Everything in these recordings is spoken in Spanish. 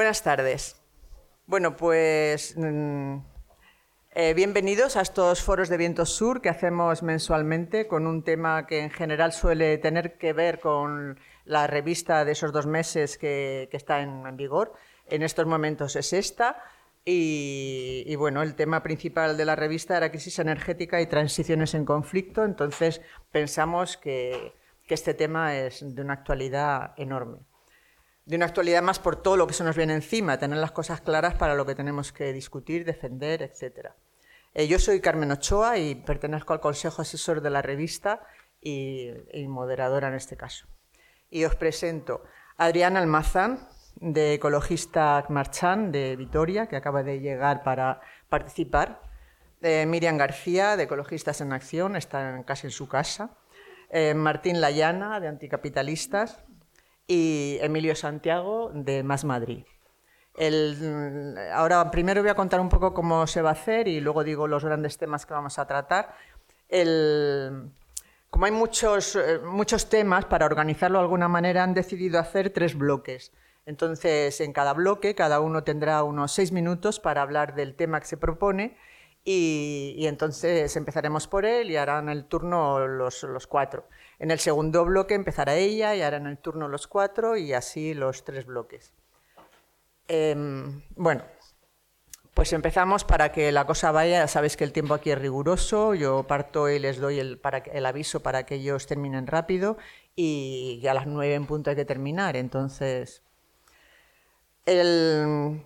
Buenas tardes. Bueno, pues mm, eh, bienvenidos a estos foros de Viento Sur que hacemos mensualmente con un tema que en general suele tener que ver con la revista de esos dos meses que, está en, vigor. En estos momentos es esta. Y, bueno, el tema principal de la revista era crisis energética y transiciones en conflicto. Entonces pensamos que este tema es de una actualidad enorme de una actualidad más por todo lo que se nos viene encima, tener las cosas claras para lo que tenemos que discutir, defender, etc. Eh, yo soy Carmen Ochoa y pertenezco al Consejo Asesor de la revista y, moderadora en este caso. Y os presento a Adriana Almazán, de Ecologista Marchán de Vitoria, que acaba de llegar para participar. Eh, Miriam García, de Ecologistas en Acción, está casi en su casa. Eh, Martín Layana, de Anticapitalistas y Emilio Santiago de Más Madrid. ahora primero voy a contar un poco cómo se va a hacer y luego digo los grandes temas que vamos a tratar. como hay muchos, eh, muchos temas, para organizarlo de alguna manera han decidido hacer tres bloques. Entonces, en cada bloque, cada uno tendrá unos seis minutos para hablar del tema que se propone y, entonces empezaremos por él y harán el turno los, los, cuatro. En el segundo bloque empezará ella y harán el turno los cuatro y así los tres bloques. Em, bueno, pues empezamos para que la cosa vaya. Sabéis que el tiempo aquí es riguroso. Yo parto y les doy el, el aviso para que ellos terminen rápido y a las nueve en punto hay que terminar. Entonces, el,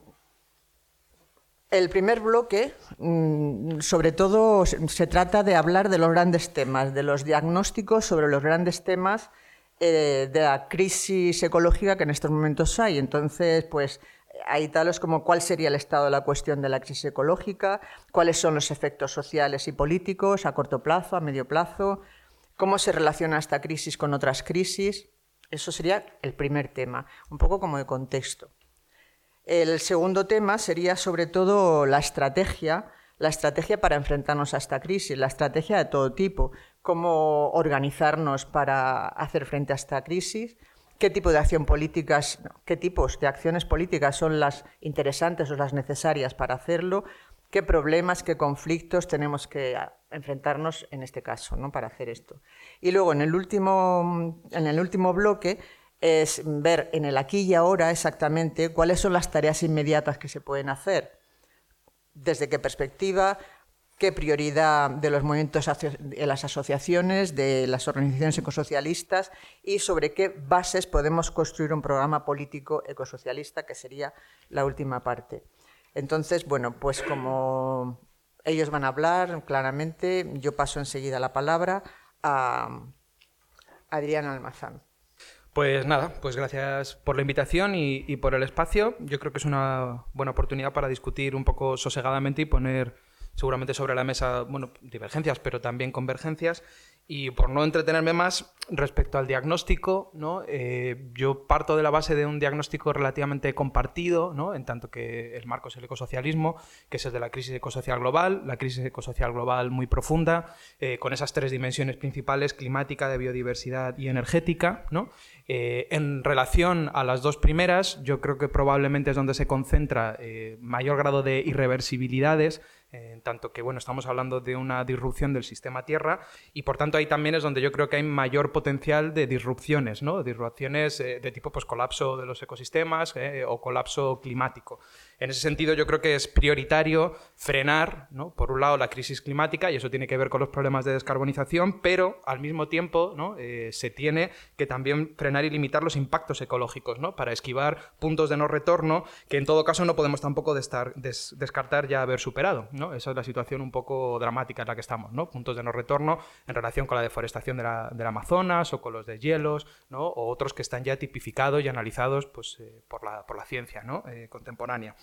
el primer bloque, mm, sobre todo, se trata de hablar de los grandes temas, de los diagnósticos sobre los grandes temas eh, de la crisis ecológica que en estos momentos hay. Entonces, pues hay tales como cuál sería el estado de la cuestión de la crisis ecológica, cuáles son los efectos sociales y políticos a corto plazo, a medio plazo, cómo se relaciona esta crisis con otras crisis. Eso sería el primer tema, un poco como de contexto. El segundo tema sería sobre todo la estrategia, la estrategia para enfrentarnos a esta crisis, la estrategia de todo tipo, cómo organizarnos para hacer frente a esta crisis, qué tipo de acción políticas, qué tipos de acciones políticas son las interesantes o las necesarias para hacerlo, qué problemas, qué conflictos tenemos que enfrentarnos en este caso, ¿no? para hacer esto. Y luego en el último, en el último bloque es ver en el aquí y ahora exactamente cuáles son las tareas inmediatas que se pueden hacer, desde qué perspectiva, qué prioridad de los movimientos de las asociaciones, de las organizaciones ecosocialistas y sobre qué bases podemos construir un programa político ecosocialista, que sería la última parte. Entonces, bueno, pues como ellos van a hablar claramente, yo paso enseguida la palabra a Adriana Almazán. Pues nada, pues gracias por la invitación y, por el espacio. Yo creo que es una buena oportunidad para discutir un poco sosegadamente y poner seguramente sobre la mesa, bueno, divergencias, pero también convergencias y por no entretenerme más, respecto al diagnóstico, ¿no? Eh, yo parto de la base de un diagnóstico relativamente compartido, ¿no? en tanto que el marco es el ecosocialismo, que es el de la crisis ecosocial global, la crisis ecosocial global muy profunda, eh, con esas tres dimensiones principales, climática, de biodiversidad y energética. ¿no? Eh, en relación a las dos primeras, yo creo que probablemente es donde se concentra mayor grado de irreversibilidades, en tanto que bueno, estamos hablando de una disrupción del sistema Tierra y por tanto ahí también es donde yo creo que hay mayor potencial de disrupciones, ¿no? disrupciones eh, de tipo pues, colapso de los ecosistemas eh, o colapso climático. En ese sentido, yo creo que es prioritario frenar, ¿no? por un lado, la crisis climática, y eso tiene que ver con los problemas de descarbonización, pero al mismo tiempo ¿no? Eh, se tiene que también frenar y limitar los impactos ecológicos, ¿no? para esquivar puntos de no retorno que en todo caso no podemos tampoco descartar ya haber superado. Esa es la situación un poco dramática en la que estamos, ¿no? puntos de no retorno en relación con la deforestación de la, del Amazonas o con los deshielos, ¿no? o otros que están ya tipificados y analizados pues, eh, por, la, por, la, ciencia ¿no? Eh, contemporánea.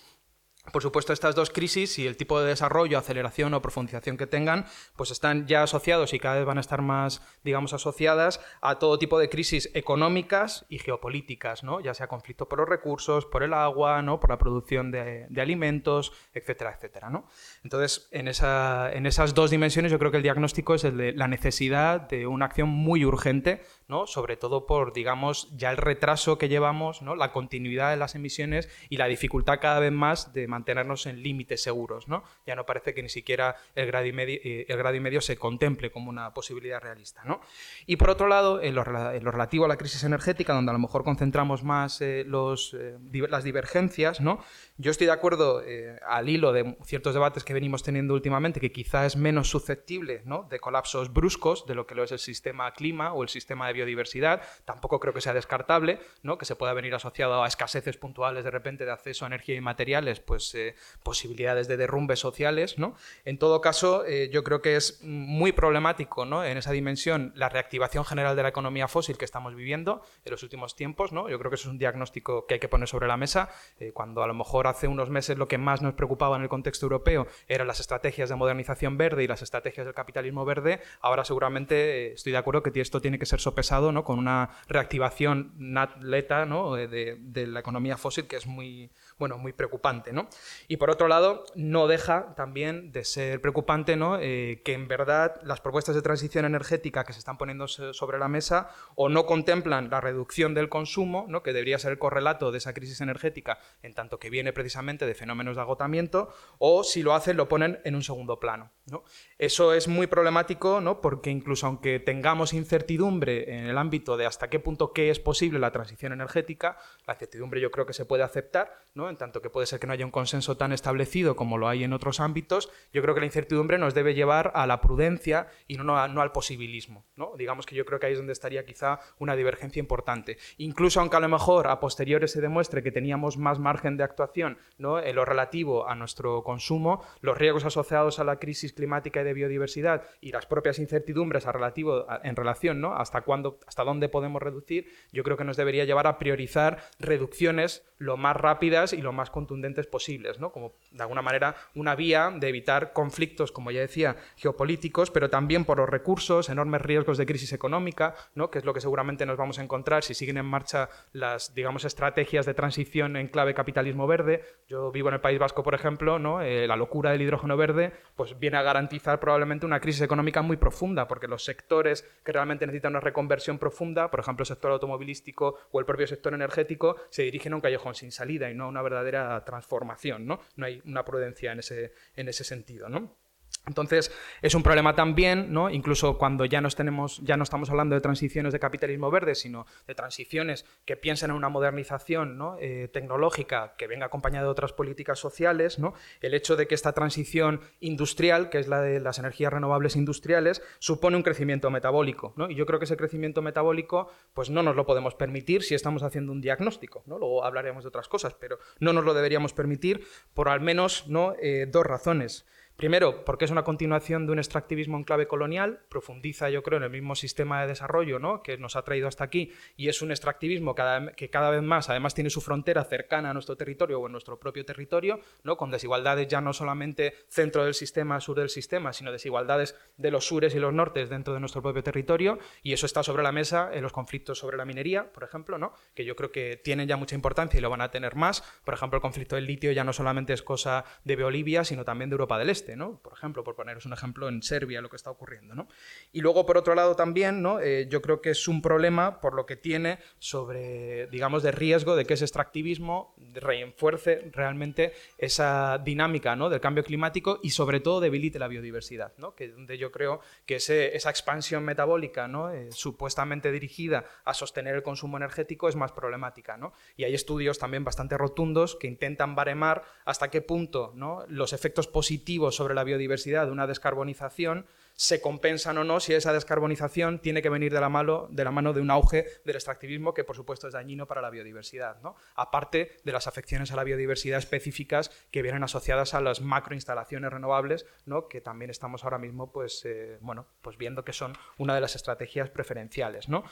Por supuesto, estas dos crisis y el tipo de desarrollo, aceleración o profundización que tengan, pues están ya asociados y cada vez van a estar más, digamos, asociadas a todo tipo de crisis económicas y geopolíticas, ¿no? Ya sea conflicto por los recursos, por el agua, ¿no? Por la producción de, alimentos, etcétera, etcétera, ¿no? Entonces, en, en esas dos dimensiones yo creo que el diagnóstico es el de la necesidad de una acción muy urgente ¿no? Sobre todo por, digamos, ya el retraso que llevamos, ¿no? La continuidad de las emisiones y la dificultad cada vez más de mantenernos en límites seguros, ¿no? Ya no parece que ni siquiera el grado y medio, eh, el grado medio se contemple como una posibilidad realista, ¿no? Y por otro lado, en lo, relativo a la crisis energética, donde a lo mejor concentramos más eh, los, eh, las divergencias, ¿no? Yo estoy de acuerdo al hilo de ciertos debates que venimos teniendo últimamente, que quizá es menos susceptible ¿no? de colapsos bruscos de lo que lo es el sistema clima o el sistema de biodiversidad. Tampoco creo que sea descartable ¿no? que se pueda venir asociado a escaseces puntuales de repente de acceso a energía y materiales, pues eh, posibilidades de derrumbes sociales. ¿no? En todo caso, eh, yo creo que es muy problemático ¿no? en esa dimensión la reactivación general de la economía fósil que estamos viviendo en los últimos tiempos. ¿no? Yo creo que eso es un diagnóstico que hay que poner sobre la mesa, eh, cuando a lo mejor hace unos meses lo que más nos preocupaba en el contexto europeo eran las estrategias de modernización verde y las estrategias del capitalismo verde, ahora seguramente eh, estoy de acuerdo que esto tiene que ser sopesado ¿no? con una reactivación neta ¿no? de, de, la economía fósil que es muy, bueno, muy preocupante. ¿no? Y por otro lado, no deja también de ser preocupante ¿no? Eh, que en verdad las propuestas de transición energética que se están poniendo sobre la mesa o no contemplan la reducción del consumo, ¿no? que debería ser el correlato de esa crisis energética en tanto que viene precisamente de fenómenos de agotamiento, o si lo hacen lo ponen en un segundo plano. ¿no? Eso es muy problemático ¿no? porque incluso aunque tengamos incertidumbre en el ámbito de hasta qué punto qué es posible la transición energética, la incertidumbre yo creo que se puede aceptar, ¿no? En tanto que puede ser que no haya un consenso tan establecido como lo hay en otros ámbitos, yo creo que la incertidumbre nos debe llevar a la prudencia y no, no, al posibilismo. ¿no? Digamos que yo creo que ahí es donde estaría quizá una divergencia importante. Incluso aunque a lo mejor a posteriores se demuestre que teníamos más margen de actuación ¿no? en lo relativo a nuestro consumo, los riesgos asociados a la crisis climática y de biodiversidad y las propias incertidumbres a relativo, en relación ¿no? hasta, cuándo, hasta dónde podemos reducir, yo creo que nos debería llevar a priorizar reducciones lo más rápidas y lo más contundentes posibles, como de alguna manera una vía de evitar conflictos, como ya decía, geopolíticos, pero también por los recursos, enormes riesgos de crisis económica, ¿no? que es lo que seguramente nos vamos a encontrar si siguen en marcha las, digamos, estrategias de transición en clave capitalismo verde. Yo vivo en el País Vasco, por ejemplo, ¿no? Eh, la locura del hidrógeno verde pues viene a garantizar probablemente una crisis económica muy profunda, porque los sectores que realmente necesitan una reconversión profunda, por ejemplo, el sector automovilístico o el propio sector energético, se dirigen a un callejón sin salida y no a una verdadera transformación, ¿no? No hay una prudencia en ese, en ese sentido, ¿no? Entonces, es un problema también, ¿no? incluso cuando ya, nos tenemos, ya no estamos hablando de transiciones de capitalismo verde, sino de transiciones que piensen en una modernización. Eh, tecnológica que venga acompañada de otras políticas sociales, ¿no? el hecho de que esta transición industrial, que es la de las energías renovables industriales, supone un crecimiento metabólico. Y yo creo que ese crecimiento metabólico pues no nos lo podemos permitir si estamos haciendo un diagnóstico. ¿no? Luego hablaremos de otras cosas, pero no nos lo deberíamos permitir por al menos ¿no? Eh, dos razones. Primero, porque es una continuación de un extractivismo en clave colonial, profundiza, yo creo, en el mismo sistema de desarrollo ¿no? que nos ha traído hasta aquí, y es un extractivismo que cada vez más, además, tiene su frontera cercana a nuestro territorio o en nuestro propio territorio, ¿no? con desigualdades ya no solamente centro del sistema, sur del sistema, sino desigualdades de los sures y los nortes dentro de nuestro propio territorio, y eso está sobre la mesa en los conflictos sobre la minería, por ejemplo, ¿no? que yo creo que tienen ya mucha importancia y lo van a tener más. Por ejemplo, el conflicto del litio ya no solamente es cosa de Bolivia, sino también de Europa del Este. Por ejemplo, por poneros un ejemplo, en Serbia lo que está ocurriendo, Y luego, por otro lado, también. Eh, yo creo que es un problema por lo que tiene sobre, digamos, de riesgo de que ese extractivismo refuerce realmente esa dinámica del cambio climático y, sobre todo, debilite la biodiversidad, ¿no? Que donde yo creo que esa expansión metabólica. Eh, supuestamente dirigida a sostener el consumo energético, es más problemática. Y hay estudios también bastante rotundos que intentan baremar hasta qué punto los efectos positivos sobre la biodiversidad de una descarbonización se compensan o no si esa descarbonización tiene que venir de la, mano, de la mano de un auge del extractivismo que por supuesto es dañino para la biodiversidad, ¿no? aparte de las afecciones a la biodiversidad específicas que vienen asociadas a las macroinstalaciones renovables, ¿no? que también estamos ahora mismo pues, eh, bueno, pues viendo que son una de las estrategias preferenciales. ¿no?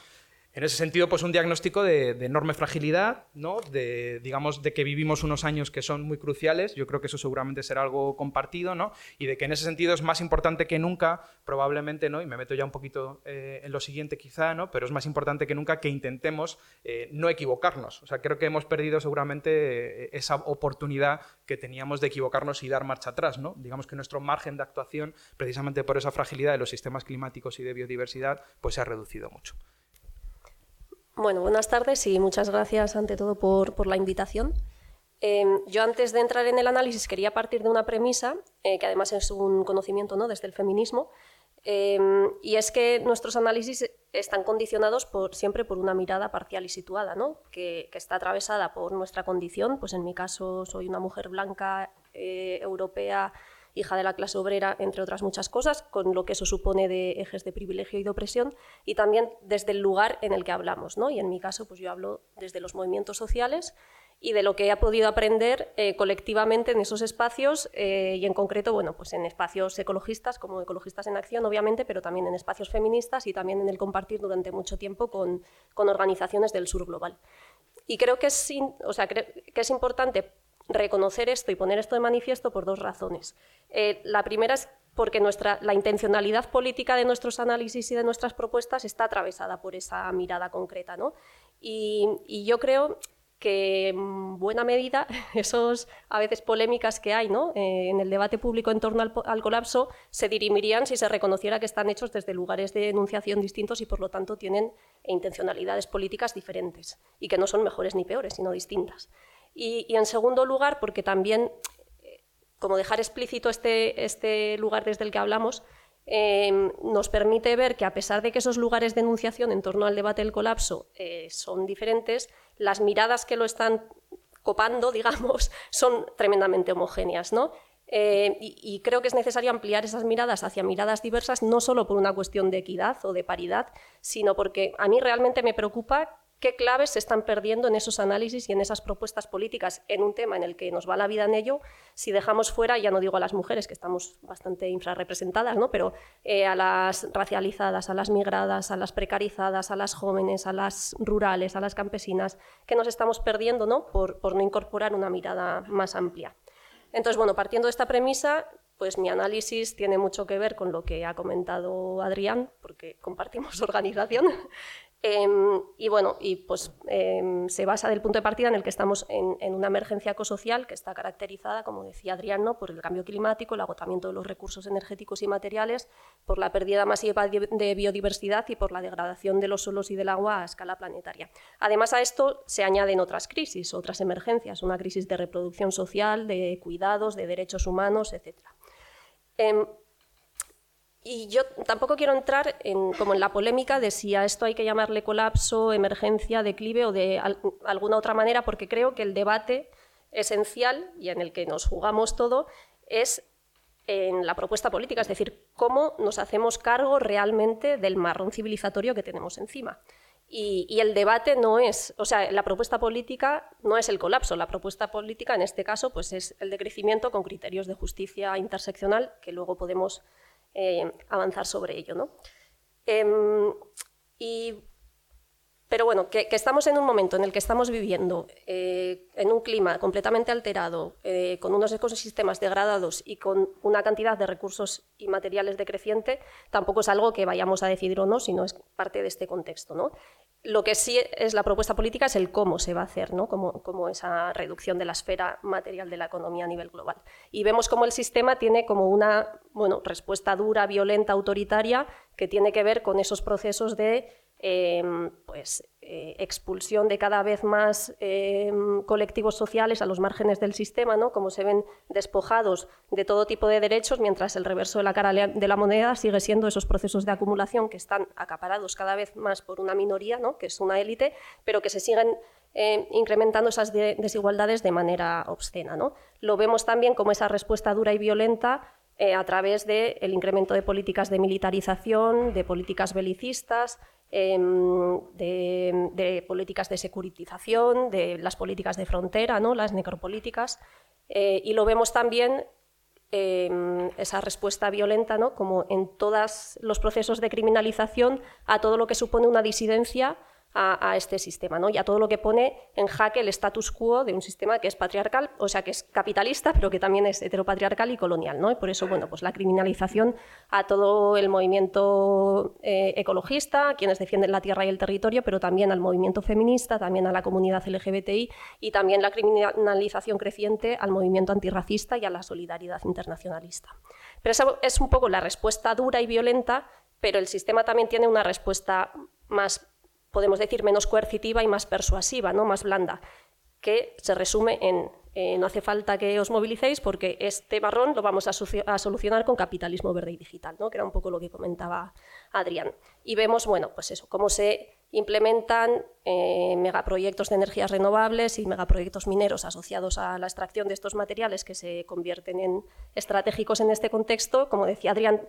En ese sentido, pues un diagnóstico de, enorme fragilidad, ¿no? De, digamos, de que vivimos unos años que son muy cruciales, yo creo que eso seguramente será algo compartido, ¿no? Y de que en ese sentido es más importante que nunca, probablemente, ¿no? Y me meto ya un poquito eh, en lo siguiente quizá, ¿no? Pero es más importante que nunca que intentemos eh, no equivocarnos. O sea, creo que hemos perdido seguramente eh, esa oportunidad que teníamos de equivocarnos y dar marcha atrás, ¿no? Digamos que nuestro margen de actuación, precisamente por esa fragilidad de los sistemas climáticos y de biodiversidad, pues se ha reducido mucho. Bueno, buenas tardes y muchas gracias ante todo por, la invitación. Em, yo antes de entrar en el análisis quería partir de una premisa, eh, que además es un conocimiento ¿no? desde el feminismo, em, y es que nuestros análisis están condicionados por, siempre por una mirada parcial y situada, ¿no? que, está atravesada por nuestra condición, pues en mi caso soy una mujer blanca, eh, europea, hija de la clase obrera, entre otras muchas cosas, con lo que eso supone de ejes de privilegio y de opresión, y también desde el lugar en el que hablamos. ¿no? Y en mi caso, pues yo hablo desde los movimientos sociales y de lo que he podido aprender eh, colectivamente en esos espacios eh, y en concreto, bueno, pues en espacios ecologistas, como ecologistas en acción, obviamente, pero también en espacios feministas y también en el compartir durante mucho tiempo con, con organizaciones del sur global. Y creo que es, o sea, que es importante reconocer esto y poner esto de manifiesto por dos razones. Eh, la primera es porque nuestra, la intencionalidad política de nuestros análisis y de nuestras propuestas está atravesada por esa mirada concreta. ¿no? Y, yo creo que en buena medida esos a veces polémicas que hay ¿no? Eh, en el debate público en torno al, al, colapso se dirimirían si se reconociera que están hechos desde lugares de enunciación distintos y por lo tanto tienen intencionalidades políticas diferentes y que no son mejores ni peores, sino distintas. Y, en segundo lugar, porque también, eh, como dejar explícito este, este lugar desde el que hablamos, em, nos permite ver que a pesar de que esos lugares de enunciación en torno al debate del colapso eh, son diferentes, las miradas que lo están copando, digamos, son tremendamente homogéneas. ¿no? Y, y, creo que es necesario ampliar esas miradas hacia miradas diversas, no solo por una cuestión de equidad o de paridad, sino porque a mí realmente me preocupa qué claves se están perdiendo en esos análisis y en esas propuestas políticas en un tema en el que nos va la vida en ello, si dejamos fuera, ya no digo a las mujeres, que estamos bastante infrarrepresentadas, ¿no? pero eh, a las racializadas, a las migradas, a las precarizadas, a las jóvenes, a las rurales, a las campesinas, que nos estamos perdiendo ¿no? Por, por no incorporar una mirada más amplia. Entonces, bueno, partiendo de esta premisa, pues mi análisis tiene mucho que ver con lo que ha comentado Adrián, porque compartimos organización, Em, y bueno, y pues em, se basa del punto de partida en el que estamos en, una emergencia ecosocial que está caracterizada, como decía Adriano, por el cambio climático, el agotamiento de los recursos energéticos y materiales, por la pérdida masiva de biodiversidad y por la degradación de los suelos y del agua a escala planetaria. Además a esto se añaden otras crisis, otras emergencias, una crisis de reproducción social, de cuidados, de derechos humanos, etc. Y yo tampoco quiero entrar en, como en la polémica de si a esto hay que llamarle colapso, emergencia, declive o de alguna otra manera, porque creo que el debate esencial y en el que nos jugamos todo es en la propuesta política, es decir, cómo nos hacemos cargo realmente del marrón civilizatorio que tenemos encima. Y, y, el debate no es, o sea, la propuesta política no es el colapso, la propuesta política en este caso pues es el decrecimiento con criterios de justicia interseccional que luego podemos eh, avanzar sobre ello. ¿no? Em, pero bueno, que, estamos en un momento en el que estamos viviendo eh, en un clima completamente alterado, eh, con unos ecosistemas degradados y con una cantidad de recursos y materiales decreciente, tampoco es algo que vayamos a decidir o no, sino es parte de este contexto. ¿no? Lo que sí es la propuesta política es el cómo se va a hacer, ¿no? como, esa reducción de la esfera material de la economía a nivel global. Y vemos cómo el sistema tiene como una bueno, respuesta dura, violenta, autoritaria, que tiene que ver con esos procesos de Em, pues, eh, expulsión de cada vez más em, colectivos sociales a los márgenes del sistema, ¿no? como se ven despojados de todo tipo de derechos, mientras el reverso de la cara de la moneda sigue siendo esos procesos de acumulación que están acaparados cada vez más por una minoría, ¿no? que es una élite, pero que se siguen em, incrementando esas desigualdades de manera obscena. ¿no? Lo vemos también como esa respuesta dura y violenta eh, a través del incremento de políticas de militarización, de políticas belicistas, Em, de, políticas de securitización, de las políticas de frontera, ¿no? las necropolíticas, eh, y lo vemos también em, esa respuesta violenta, ¿no? como en todos los procesos de criminalización, a todo lo que supone una disidencia a, este sistema, ¿no? y a todo lo que pone en jaque el status quo de un sistema que es patriarcal, o sea, que es capitalista, pero que también es heteropatriarcal y colonial. Y por eso, bueno, pues la criminalización a todo el movimiento eh, ecologista, quienes defienden la tierra y el territorio, pero también al movimiento feminista, también a la comunidad LGBTI y también la criminalización creciente al movimiento antirracista y a la solidaridad internacionalista. Pero esa es un poco la respuesta dura y violenta, pero el sistema también tiene una respuesta más podemos decir, menos coercitiva y más persuasiva, ¿no? más blanda, que se resume en eh, no hace falta que os movilicéis porque este marrón lo vamos a, solucionar con capitalismo verde y digital, ¿no? que era un poco lo que comentaba Adrián. Y vemos, bueno, pues eso, cómo se implementan eh, megaproyectos de energías renovables y megaproyectos mineros asociados a la extracción de estos materiales que se convierten en estratégicos en este contexto, como decía Adrián,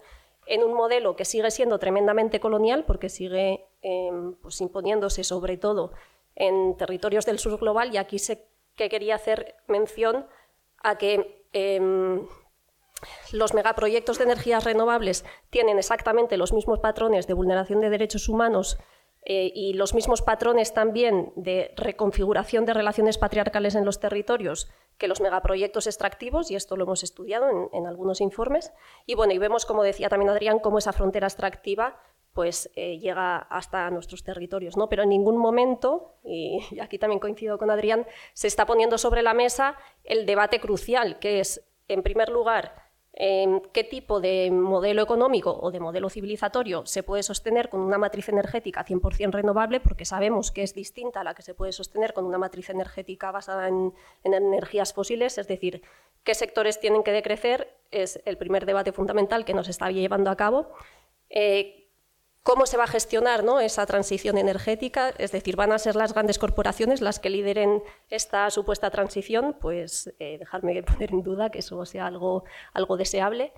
en un modelo que sigue siendo tremendamente colonial porque sigue em, pues imponiéndose sobre todo en territorios del sur global y aquí se que quería hacer mención a que em, los megaproyectos de energías renovables tienen exactamente los mismos patrones de vulneración de derechos humanos eh, y los mismos patrones también de reconfiguración de relaciones patriarcales en los territorios que los megaproyectos extractivos, y esto lo hemos estudiado en, algunos informes. Y bueno, y vemos, como decía también Adrián, cómo esa frontera extractiva pues eh, llega hasta nuestros territorios, ¿no? Pero en ningún momento, y aquí también coincido con Adrián, se está poniendo sobre la mesa el debate crucial, que es, en primer lugar, qué tipo de modelo económico o de modelo civilizatorio se puede sostener con una matriz energética 100% renovable, porque sabemos que es distinta a la que se puede sostener con una matriz energética basada en, energías fósiles, es decir, qué sectores tienen que decrecer, es el primer debate fundamental que nos está llevando a cabo. Eh, ¿Cómo se va a gestionar esa transición energética? Es decir, ¿van a ser las grandes corporaciones las que lideren esta supuesta transición? Pues eh, dejarme poner en duda que eso sea algo, algo deseable.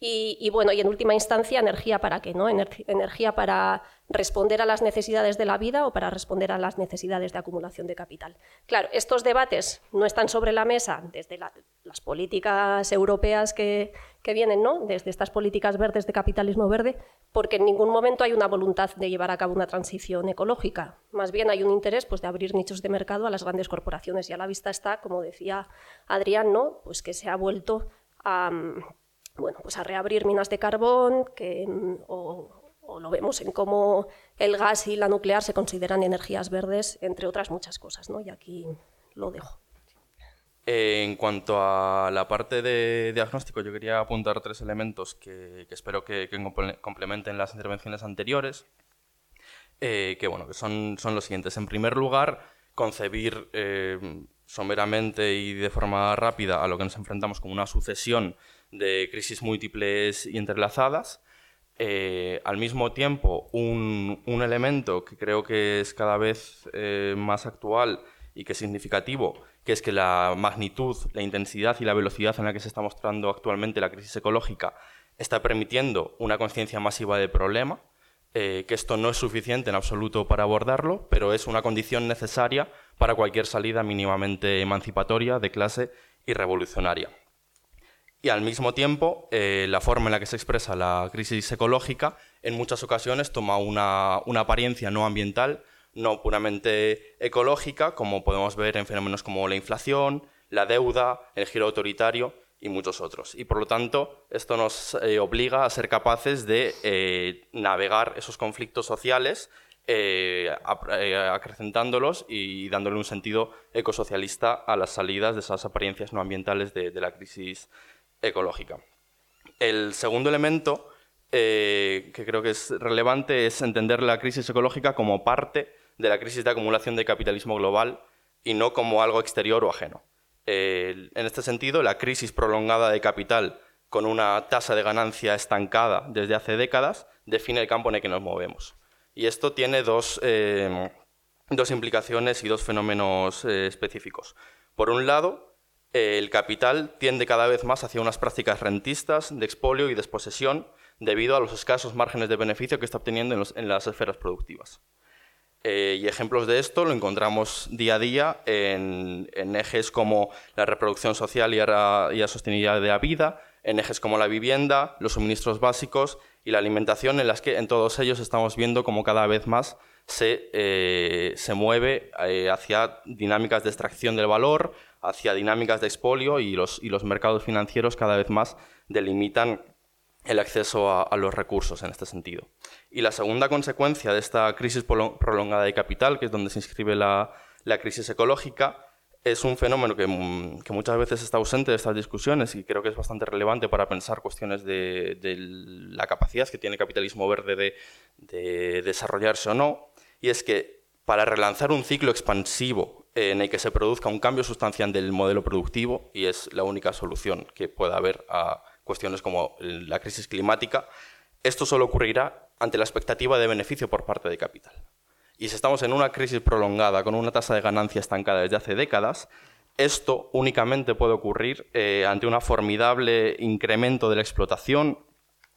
Y, bueno, y en última instancia, energía para qué, ¿no? energía para responder a las necesidades de la vida o para responder a las necesidades de acumulación de capital. Claro, estos debates no están sobre la mesa desde las políticas europeas que, vienen, ¿no? Desde estas políticas verdes de capitalismo verde, porque en ningún momento hay una voluntad de llevar a cabo una transición ecológica. Más bien hay un interés pues, de abrir nichos de mercado a las grandes corporaciones y a la vista está, como decía Adrián, ¿no? Pues que se ha vuelto a bueno, pues a reabrir minas de carbón, que, o, lo vemos en cómo el gas y la nuclear se consideran energías verdes, entre otras muchas cosas, ¿no? Y aquí lo dejo. Eh, en cuanto a la parte de diagnóstico, yo quería apuntar tres elementos que, espero que, complementen las intervenciones anteriores, eh, que, bueno, que son, son los siguientes. En primer lugar, concebir eh, someramente y de forma rápida a lo que nos enfrentamos como una sucesión de crisis múltiples y entrelazadas. Eh, al mismo tiempo, un, elemento que creo que es cada vez eh, más actual y que es significativo, que es que la magnitud, la intensidad y la velocidad en la que se está mostrando actualmente la crisis ecológica está permitiendo una conciencia masiva del problema, eh, que esto no es suficiente en absoluto para abordarlo, pero es una condición necesaria para cualquier salida mínimamente emancipatoria de clase y revolucionaria. Y al mismo tiempo, eh, la forma en la que se expresa la crisis ecológica en muchas ocasiones toma una, apariencia no ambiental, no puramente ecológica, como podemos ver en fenómenos como la inflación, la deuda, el giro autoritario y muchos otros. Y por lo tanto, esto nos eh, obliga a ser capaces de eh, navegar esos conflictos sociales, acrecentándolos y dándole un sentido ecosocialista a las salidas de esas apariencias no ambientales de, de la crisis ecológica. El segundo elemento eh, que creo que es relevante es entender la crisis ecológica como parte de la crisis de acumulación de capitalismo global y no como algo exterior o ajeno. en este sentido, la crisis prolongada de capital con una tasa de ganancia estancada desde hace décadas define el campo en el que nos movemos. Y esto tiene dos, eh, implicaciones y dos fenómenos eh, específicos. Por un lado, el capital tiende cada vez más hacia unas prácticas rentistas, de expolio y desposesión, debido a los escasos márgenes de beneficio que está obteniendo en, las esferas productivas. Eh, y ejemplos de esto lo encontramos día a día en, ejes como la reproducción social y, la sostenibilidad de la vida, en ejes como la vivienda, los suministros básicos y la alimentación, en las que en todos ellos estamos viendo cómo cada vez más se, eh, mueve eh, hacia dinámicas de extracción del valor, hacia dinámicas de expolio y los, y los mercados financieros cada vez más delimitan el acceso a, los recursos en este sentido. Y la segunda consecuencia de esta crisis prolongada de capital, que es donde se inscribe la, la crisis ecológica, es un fenómeno que, mm, que, muchas veces está ausente de estas discusiones y creo que es bastante relevante para pensar cuestiones de, de la capacidad que tiene el capitalismo verde de, de desarrollarse o no, y es que para relanzar un ciclo expansivo en el que se produzca un cambio sustancial del modelo productivo, y es la única solución que pueda haber a cuestiones como la crisis climática, esto solo ocurrirá ante la expectativa de beneficio por parte de capital. Y si estamos en una crisis prolongada con una tasa de ganancia estancada desde hace décadas, esto únicamente puede ocurrir eh, ante un formidable incremento de la explotación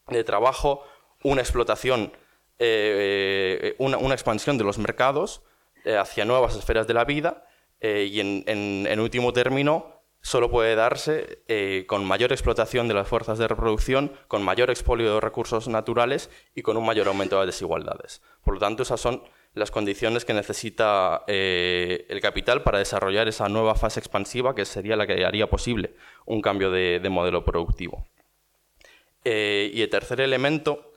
de trabajo, una explotación, eh, una, expansión de los mercados eh, hacia nuevas esferas de la vida y en, último término solo puede darse con mayor explotación de las fuerzas de reproducción, con mayor expolio de recursos naturales y con un mayor aumento de las desigualdades. Por lo tanto, esas son las condiciones que necesita eh, el capital para desarrollar esa nueva fase expansiva que sería la que haría posible un cambio de, modelo productivo. Eh, y el tercer elemento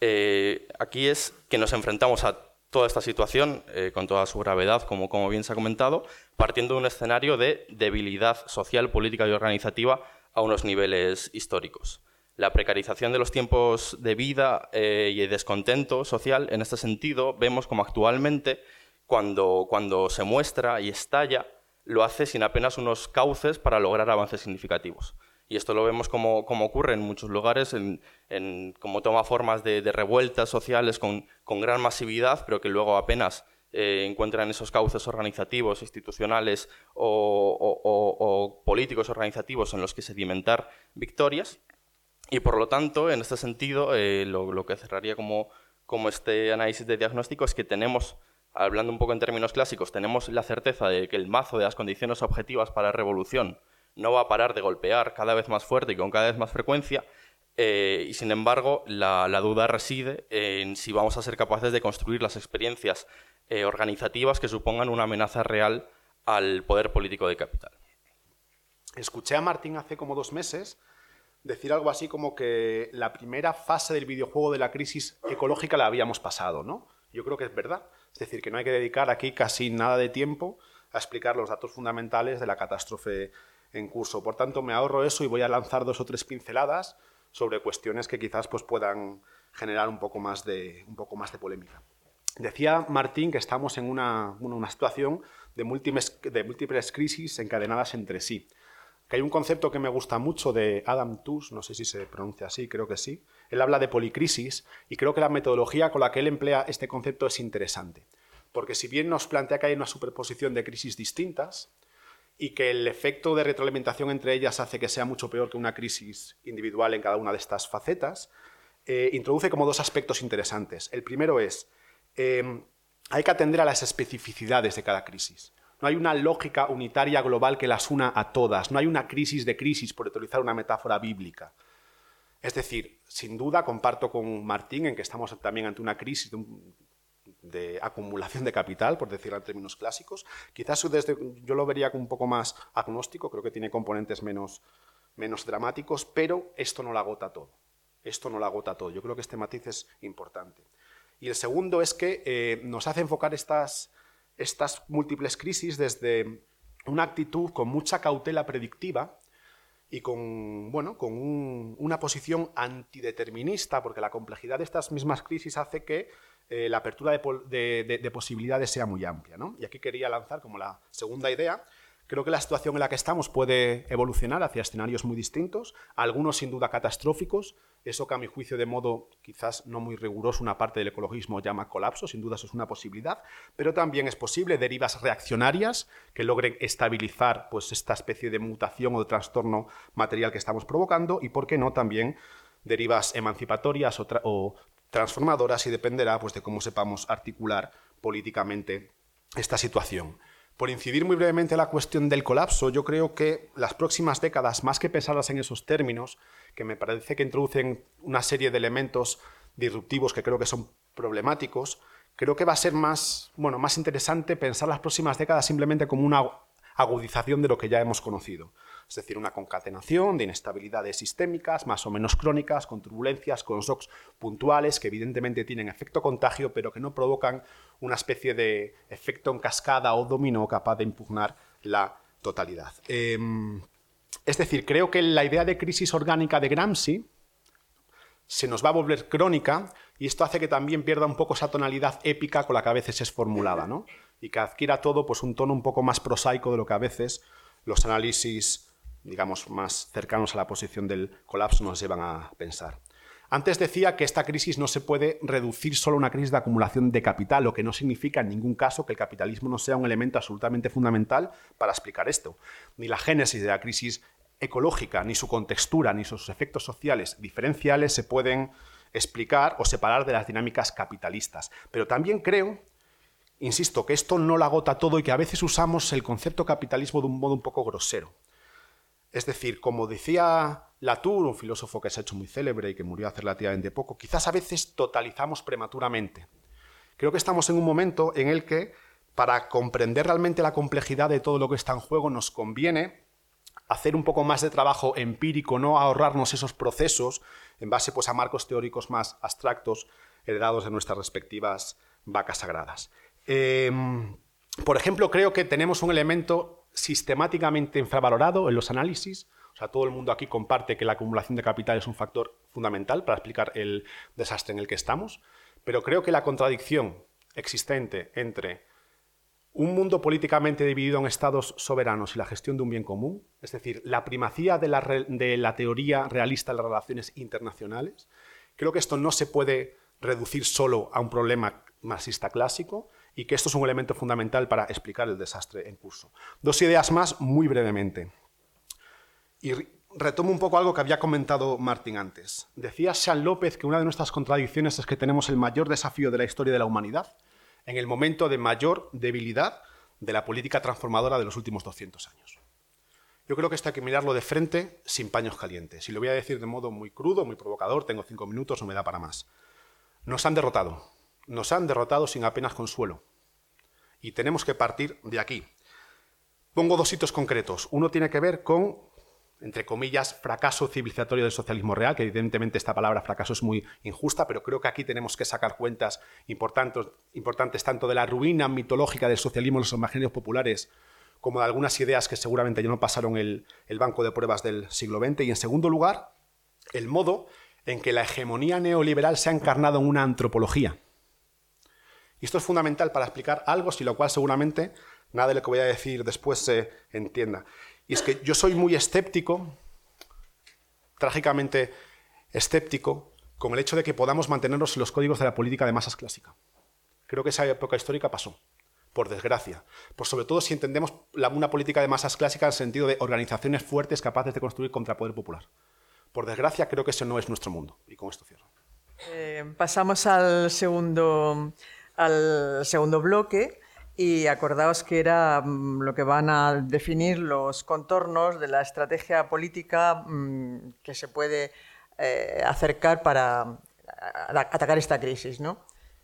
eh, aquí es que nos enfrentamos a toda esta situación con toda su gravedad, como, como bien se ha comentado, partiendo de un escenario de debilidad social, política y organizativa a unos niveles históricos la precarización de los tiempos de vida eh, y descontento social, en este sentido, vemos como actualmente, cuando, cuando se muestra y estalla, lo hace sin apenas unos cauces para lograr avances significativos. Y esto lo vemos como, ocurre en muchos lugares, en, como toma formas de, revueltas sociales con, gran masividad, pero que luego apenas eh, encuentran esos cauces organizativos, institucionales o, políticos organizativos en los que sedimentar victorias. Y por lo tanto, en este sentido, eh, lo, que cerraría como, como este análisis de diagnóstico es que tenemos, hablando un poco en términos clásicos, tenemos la certeza de que el mazo de las condiciones objetivas para la revolución no va a parar de golpear cada vez más fuerte y con cada vez más frecuencia, eh, y sin embargo, la, duda reside en si vamos a ser capaces de construir las experiencias eh, organizativas que supongan una amenaza real al poder político de capital. Escuché a Martín hace como dos meses decir algo así como que la primera fase del videojuego de la crisis ecológica la habíamos pasado, ¿no? Yo creo que es verdad. Es decir, que no hay que dedicar aquí casi nada de tiempo a explicar los datos fundamentales de la catástrofe en curso. Por tanto, me ahorro eso y voy a lanzar dos o tres pinceladas sobre cuestiones que quizás pues, puedan generar un poco, más de, un poco más de polémica. Decía Martín que estamos en una, una situación de múltiples, crisis encadenadas entre sí que hay un concepto que me gusta mucho de Adam Tooze, no sé si se pronuncia así, creo que sí. Él habla de policrisis y creo que la metodología con la que él emplea este concepto es interesante. Porque si bien nos plantea que hay una superposición de crisis distintas y que el efecto de retroalimentación entre ellas hace que sea mucho peor que una crisis individual en cada una de estas facetas, eh, introduce como dos aspectos interesantes. El primero es, eh, hay que atender a las especificidades de cada crisis. No hay una lógica unitaria global que las una a todas. No hay una crisis de crisis, por utilizar una metáfora bíblica. Es decir, sin duda comparto con Martín en que estamos también ante una crisis de, acumulación de capital, por decirlo en términos clásicos. Quizás desde, yo lo vería un poco más agnóstico, creo que tiene componentes menos, menos dramáticos, pero esto no lo agota todo. Esto no lo agota todo. Yo creo que este matiz es importante. Y el segundo es que eh, nos hace enfocar estas, estas múltiples crisis desde una actitud con mucha cautela predictiva y con, bueno, con una posición antideterminista, porque la complejidad de estas mismas crisis hace que eh, la apertura de, posibilidades sea muy amplia. Y aquí quería lanzar como la segunda idea, Creo que la situación en la que estamos puede evolucionar hacia escenarios muy distintos, algunos sin duda catastróficos, eso que a mi juicio de modo quizás no muy riguroso una parte del ecologismo llama colapso, sin duda eso es una posibilidad, pero también es posible derivas reaccionarias que logren estabilizar pues, esta especie de mutación o de trastorno material que estamos provocando y, por qué no, también derivas emancipatorias o, o transformadoras y dependerá pues, de cómo sepamos articular políticamente esta situación. Por incidir muy brevemente en la cuestión del colapso, yo creo que las próximas décadas, más que pensadas en esos términos, que me parece que introducen una serie de elementos disruptivos que creo que son problemáticos, creo que va a ser más, bueno, más interesante pensar las próximas décadas simplemente como una agudización de lo que ya hemos conocido es decir, una concatenación de inestabilidades sistémicas más o menos crónicas, con turbulencias, con shocks puntuales que evidentemente tienen efecto contagio, pero que no provocan una especie de efecto en cascada o dominó capaz de impugnar la totalidad. Em, es decir, creo que la idea de crisis orgánica de Gramsci, se nos va a volver crónica y esto hace que también pierda un poco esa tonalidad épica con la que a veces es formulada, ¿no? Y que adquiera todo pues, un tono un poco más prosaico de lo que a veces los análisis, digamos, más cercanos a la posición del colapso nos llevan a pensar. Antes decía que esta crisis no se puede reducir solo a una crisis de acumulación de capital, lo que no significa en ningún caso que el capitalismo no sea un elemento absolutamente fundamental para explicar esto. Ni la génesis de la crisis ecológica, ni su contextura, ni sus efectos sociales diferenciales se pueden explicar o separar de las dinámicas capitalistas. Pero también creo, insisto, que esto no lo agota todo y que a veces usamos el concepto capitalismo de un modo un poco grosero. Es decir, como decía Latour, un filósofo que se ha hecho muy célebre y que murió hace relativamente poco, quizás a veces totalizamos prematuramente. Creo que estamos en un momento en el que, para comprender realmente la complejidad de todo lo que está en juego, nos conviene hacer un poco más de trabajo empírico, no ahorrarnos esos procesos en base pues, a marcos teóricos más abstractos heredados de nuestras respectivas vacas sagradas. Em, por ejemplo, creo que tenemos un elemento sistemáticamente infravalorado en los análisis. O sea, todo el mundo aquí comparte que la acumulación de capital es un factor fundamental para explicar el desastre en el que estamos, pero creo que la contradicción existente entre un mundo políticamente dividido en estados soberanos y la gestión de un bien común, es decir, la primacía de la, teoría realista de las relaciones internacionales, creo que esto no se puede reducir solo a un problema marxista clásico y que esto es un elemento fundamental para explicar el desastre en curso. Dos ideas más muy brevemente. Y retomo un poco algo que había comentado Martín antes. Decía Sean López que una de nuestras contradicciones es que tenemos el mayor desafío de la historia de la humanidad en el momento de mayor debilidad de la política transformadora de los últimos 200 años. Yo creo que esto hay que mirarlo de frente sin paños calientes. Y lo voy a decir de modo muy crudo, muy provocador, tengo cinco minutos, no me da para más. Nos han derrotado. Nos han derrotado sin apenas consuelo. Y tenemos que partir de aquí. Pongo dos hitos concretos. Uno tiene que ver con entre comillas, fracaso civilizatorio del socialismo real, que evidentemente esta palabra fracaso es muy injusta, pero creo que aquí tenemos que sacar cuentas importantes, importantes tanto de la ruina mitológica del socialismo en los imaginarios populares como de algunas ideas que seguramente ya no pasaron el, el banco de pruebas del siglo XX. Y en segundo lugar, el modo en que la hegemonía neoliberal se ha encarnado en una antropología. Y esto es fundamental para explicar algo, sin lo cual seguramente nada de lo que voy a decir después se entienda. Y es que yo soy muy escéptico, trágicamente escéptico, con el hecho de que podamos mantenernos en los códigos de la política de masas clásica. Creo que esa época histórica pasó, por desgracia. Por sobre todo si entendemos una política de masas clásica en el sentido de organizaciones fuertes capaces de construir contrapoder popular. Por desgracia, creo que ese no es nuestro mundo. Y con esto cierro. Eh, pasamos al segundo, al segundo bloque y acordaos que era mm, lo que van a definir los contornos de la estrategia política mm, que se puede eh, acercar para atacar esta crisis, ¿no?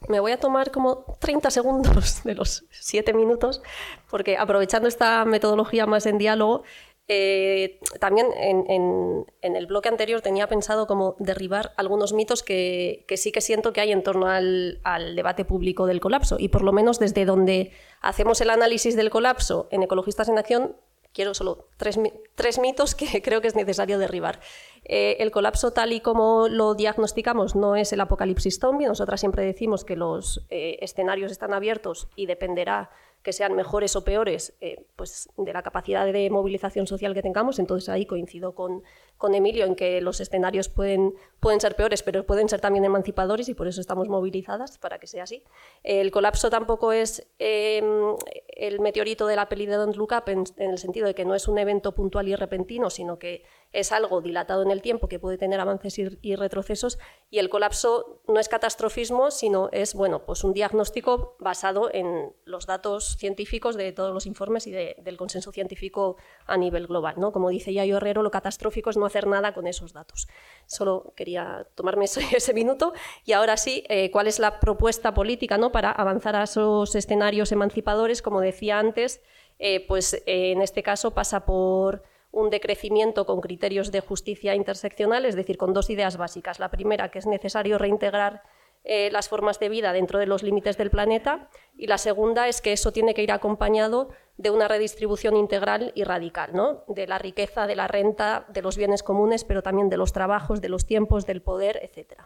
Me voy a tomar como 30 segundos de los 7 minutos, porque aprovechando esta metodología más en diálogo, eh, también en, el bloque anterior tenía pensado como derribar algunos mitos que, sí que siento que hay en torno al, debate público del colapso. Y por lo menos desde donde hacemos el análisis del colapso en Ecologistas en Acción, quiero solo tres, mitos que creo que es necesario derribar. Eh, el colapso tal y como lo diagnosticamos no es el apocalipsis zombie. Nosotras siempre decimos que los eh, escenarios están abiertos y dependerá que sean mejores o peores, eh, pues de la capacidad de movilización social que tengamos. Entonces ahí coincido con, con Emilio en que los escenarios pueden, pueden ser peores, pero pueden ser también emancipadores y por eso estamos movilizadas para que sea así. El colapso tampoco es em, el meteorito de la peli de Don't Look Up en, el sentido de que no es un evento puntual y repentino, sino que es algo dilatado en el tiempo que puede tener avances y, retrocesos. Y el colapso no es catastrofismo, sino es bueno, pues un diagnóstico basado en los datos científicos de todos los informes y del consenso científico a nivel global. ¿no? Como dice Yayo Herrero, lo catastrófico es no hacer nada con esos datos. Solo quería tomarme ese, minuto. Y ahora sí, eh, ¿cuál es la propuesta política ¿no? para avanzar a esos escenarios emancipadores? Como decía antes, eh, pues eh, en este caso pasa por un decrecimiento con criterios de justicia interseccional, es decir, con dos ideas básicas. La primera, que es necesario reintegrar eh, las formas de vida dentro de los límites del planeta. Y la segunda es que eso tiene que ir acompañado de una redistribución integral y radical, ¿no? de la riqueza, de la renta, de los bienes comunes, pero también de los trabajos, de los tiempos, del poder, etc.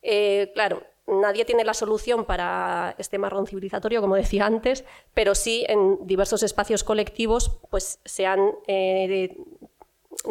Eh, claro, nadie tiene la solución para este marrón civilizatorio, como decía antes, pero sí en diversos espacios colectivos pues, se han eh,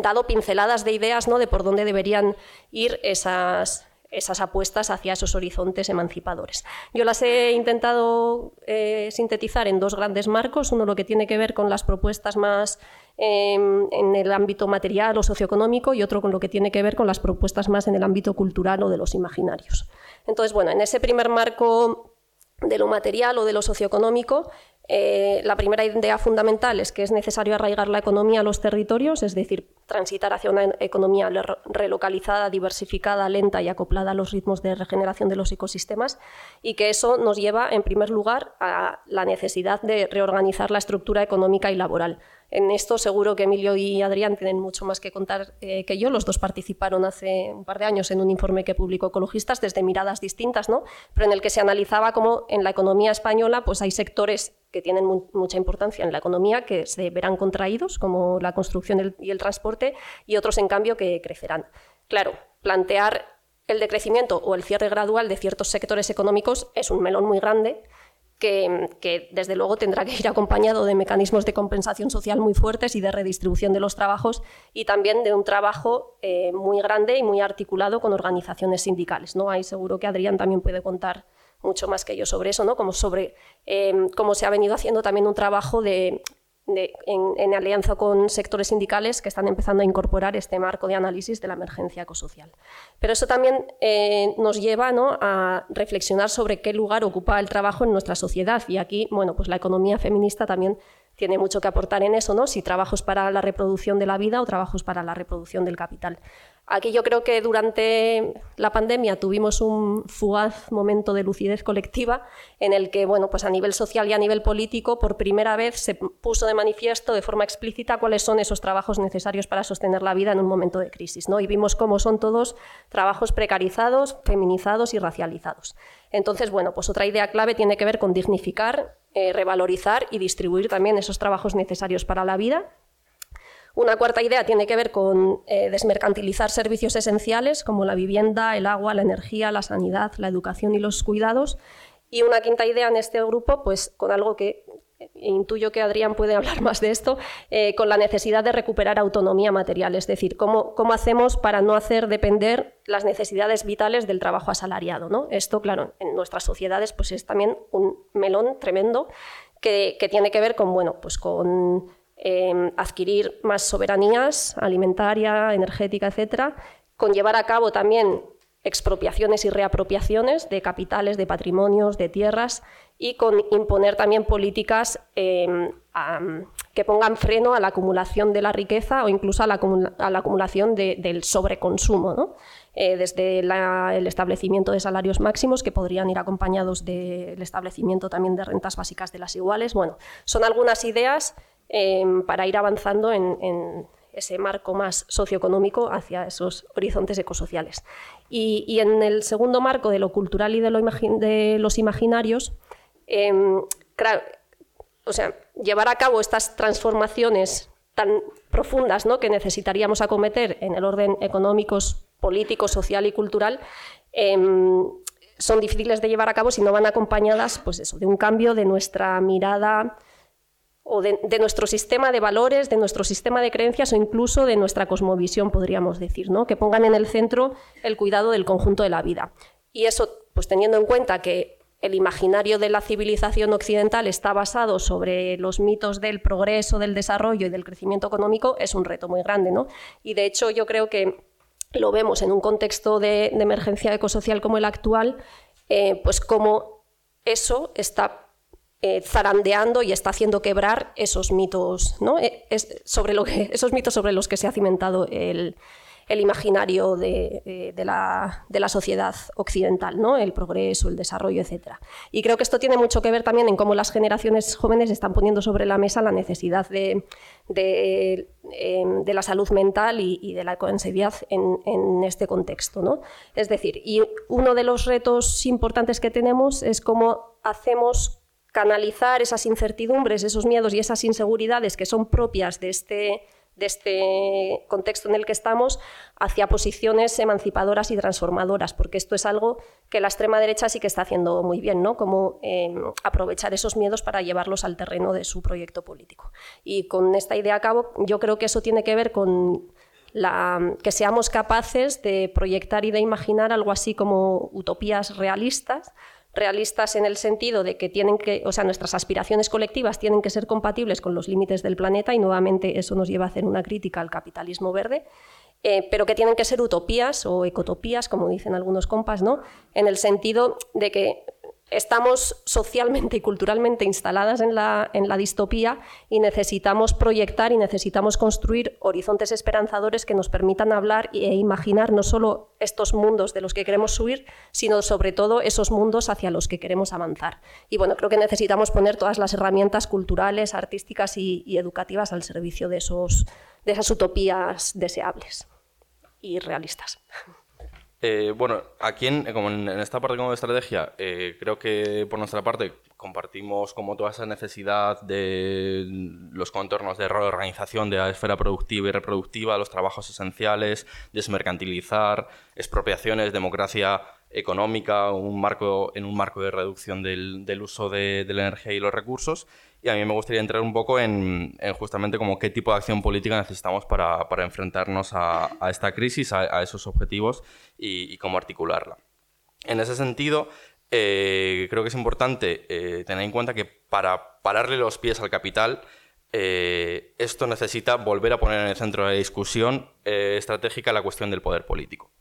dado pinceladas de ideas ¿no? de por dónde deberían ir esas, esas apuestas hacia esos horizontes emancipadores. Yo las he intentado eh, sintetizar en dos grandes marcos, uno lo que tiene que ver con las propuestas más em, en el ámbito material o socioeconómico y otro con lo que tiene que ver con las propuestas más en el ámbito cultural o de los imaginarios. Entonces, bueno, en ese primer marco de lo material o de lo socioeconómico, eh, la primera idea fundamental es que es necesario arraigar la economía a los territorios, es decir, transitar hacia una economía relocalizada, diversificada, lenta y acoplada a los ritmos de regeneración de los ecosistemas, y que eso nos lleva, en primer lugar, a la necesidad de reorganizar la estructura económica y laboral. En esto seguro que Emilio y Adrián tienen mucho más que contar eh, que yo. Los dos participaron hace un par de años en un informe que publicó Ecologistas desde miradas distintas, ¿no? pero en el que se analizaba cómo en la economía española pues hay sectores que tienen mucha importancia en la economía que se verán contraídos, como la construcción y el transporte, y otros, en cambio, que crecerán. Claro, plantear el decrecimiento o el cierre gradual de ciertos sectores económicos es un melón muy grande que, desde luego tendrá que ir acompañado de mecanismos de compensación social muy fuertes y de redistribución de los trabajos y también de un trabajo eh, muy grande y muy articulado con organizaciones sindicales. ¿no? Ahí seguro que Adrián también puede contar mucho más que yo sobre eso, ¿no? como sobre eh, cómo se ha venido haciendo también un trabajo de en, alianza con sectores sindicales que están empezando a incorporar este marco de análisis de la emergencia ecosocial. Pero eso también eh, nos lleva a reflexionar sobre qué lugar ocupa el trabajo en nuestra sociedad. Y aquí, bueno, pues la economía feminista también tiene mucho que aportar en eso, ¿no? Si trabajos para la reproducción de la vida o trabajos para la reproducción del capital. Aquí yo creo que durante la pandemia tuvimos un fugaz momento de lucidez colectiva en el que, bueno, pues a nivel social y a nivel político, por primera vez se puso de manifiesto de forma explícita cuáles son esos trabajos necesarios para sostener la vida en un momento de crisis, ¿no? Y vimos cómo son todos trabajos precarizados, feminizados y racializados. Entonces, bueno, pues otra idea clave tiene que ver con dignificar, eh, revalorizar y distribuir también esos trabajos necesarios para la vida una cuarta idea tiene que ver con eh, desmercantilizar servicios esenciales como la vivienda, el agua, la energía, la sanidad, la educación y los cuidados. Y una quinta idea en este grupo, pues con algo que intuyo que Adrián puede hablar más de esto, eh, con la necesidad de recuperar autonomía material, es decir, cómo, cómo, hacemos para no hacer depender las necesidades vitales del trabajo asalariado. ¿no? Esto, claro, en nuestras sociedades pues es también un melón tremendo que, que tiene que ver con, bueno, pues con Em, adquirir más soberanías alimentaria, energética, etcétera, con llevar a cabo también expropiaciones y reapropiaciones de capitales, de patrimonios, de tierras y con imponer también políticas em, que pongan freno a la acumulación de la riqueza o incluso a la, acumulación del sobreconsumo, eh, desde el establecimiento de salarios máximos que podrían ir acompañados del establecimiento también de rentas básicas de las iguales. Bueno, son algunas ideas Em, para ir avanzando en, ese marco más socioeconómico hacia esos horizontes ecosociales. Y, en el segundo marco de lo cultural y de, los imaginarios, em, o sea, llevar a cabo estas transformaciones tan profundas ¿no? que necesitaríamos acometer en el orden económico, político, social y cultural, em, son difíciles de llevar a cabo si no van acompañadas pues de un cambio de nuestra mirada o de, nuestro sistema de valores, de nuestro sistema de creencias o incluso de nuestra cosmovisión, podríamos decir, ¿no? que pongan en el centro el cuidado del conjunto de la vida. Y eso, pues teniendo en cuenta que el imaginario de la civilización occidental está basado sobre los mitos del progreso, del desarrollo y del crecimiento económico, es un reto muy grande. ¿no? Y de hecho yo creo que lo vemos en un contexto de, emergencia ecosocial como el actual, eh, pues como eso está eh, zarandeando y está haciendo quebrar esos mitos, ¿no? Eh, sobre lo que, esos mitos sobre los que se ha cimentado el, el imaginario de, la, de, la, sociedad occidental, ¿no? el progreso, el desarrollo, etc. Y creo que esto tiene mucho que ver también en cómo las generaciones jóvenes están poniendo sobre la mesa la necesidad de, em, la salud mental y, de la ecoansiedad en, en, este contexto. ¿no? Es decir, y uno de los retos importantes que tenemos es cómo hacemos canalizar esas incertidumbres, esos miedos y esas inseguridades que son propias de este, de este contexto en el que estamos hacia posiciones emancipadoras y transformadoras, porque esto es algo que la extrema derecha sí que está haciendo muy bien, ¿no? Como em, aprovechar esos miedos para llevarlos al terreno de su proyecto político. Y con esta idea a cabo, yo creo que eso tiene que ver con la, que seamos capaces de proyectar y de imaginar algo así como utopías realistas, realistas en el sentido de que tienen que, o sea, nuestras aspiraciones colectivas tienen que ser compatibles con los límites del planeta y nuevamente eso nos lleva a hacer una crítica al capitalismo verde. Eh, pero que tienen que ser utopías o ecotopías, como dicen algunos compas, ¿no? en el sentido de que estamos socialmente y culturalmente instaladas en la, en la, distopía y necesitamos proyectar y necesitamos construir horizontes esperanzadores que nos permitan hablar e imaginar no solo estos mundos de los que queremos subir, sino sobre todo esos mundos hacia los que queremos avanzar. Y bueno, creo que necesitamos poner todas las herramientas culturales, artísticas y, y educativas al servicio de, esos, de esas utopías deseables y realistas. Eh, bueno, aquí en, como en, esta parte como de estrategia, eh, creo que por nuestra parte compartimos como toda esa necesidad de los contornos de reorganización de la esfera productiva y reproductiva, los trabajos esenciales, desmercantilizar, expropiaciones, democracia económica, un marco, en un marco de reducción del, del uso de, de la energía y los recursos. Y a mí me gustaría entrar un poco en, justamente como qué tipo de acción política necesitamos para, para enfrentarnos a, a, esta crisis, a, esos objetivos y, cómo articularla. En ese sentido, eh, creo que es importante eh, tener en cuenta que para pararle los pies al capital, eh, esto necesita volver a poner en el centro de la discusión estratégica la cuestión del poder político.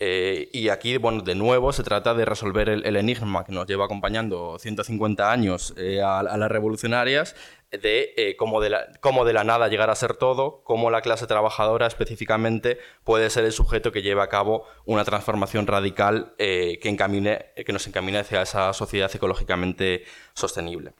Eh, y aquí, bueno, de nuevo se trata de resolver el, enigma que nos lleva acompañando 150 años eh, a, las revolucionarias, de eh, cómo, de la, cómo, de la, nada llegar a ser todo, cómo la clase trabajadora específicamente puede ser el sujeto que lleve a cabo una transformación radical que, encamine, que nos encamine hacia esa sociedad ecológicamente sostenible.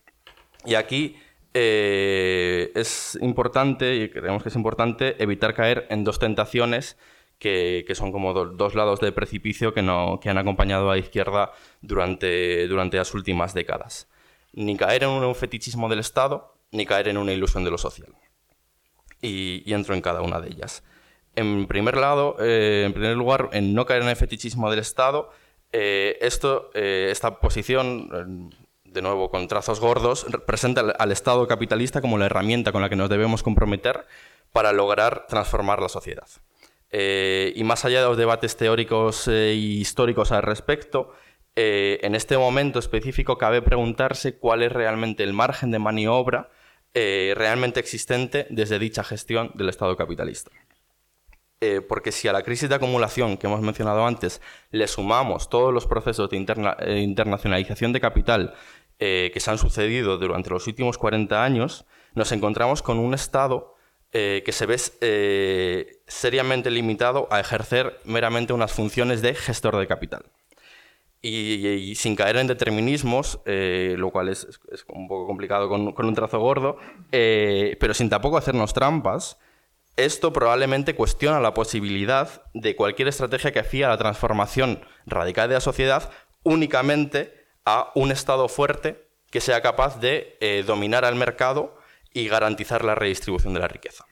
Y aquí es importante, y creemos que es importante, evitar caer en dos tentaciones que, son como dos lados del precipicio que, no, que han acompañado a la izquierda durante, durante las últimas décadas. Ni caer en un fetichismo del Estado, ni caer en una ilusión de lo social. Y, entro en cada una de ellas. En primer, lado, eh, en primer lugar, en no caer en el fetichismo del Estado, eh, esto, eh, esta posición, de nuevo con trazos gordos, presenta al Estado capitalista como la herramienta con la que nos debemos comprometer para lograr transformar la sociedad. Eh, y más allá de los debates teóricos e históricos al respecto, eh, en este momento específico cabe preguntarse cuál es realmente el margen de maniobra realmente existente desde dicha gestión del Estado capitalista. porque si a la crisis de acumulación que hemos mencionado antes le sumamos todos los procesos de internacionalización de capital que se han sucedido durante los últimos 40 años, nos encontramos con un Estado eh, que se ve eh, seriamente limitado a ejercer meramente unas funciones de gestor de capital. Y, sin caer en determinismos, eh, lo cual es, un poco complicado con, un trazo gordo, pero sin tampoco hacernos trampas, esto probablemente cuestiona la posibilidad de cualquier estrategia que afía la transformación radical de la sociedad únicamente a un Estado fuerte que sea capaz de dominar al mercado y garantizar la redistribución de la riqueza,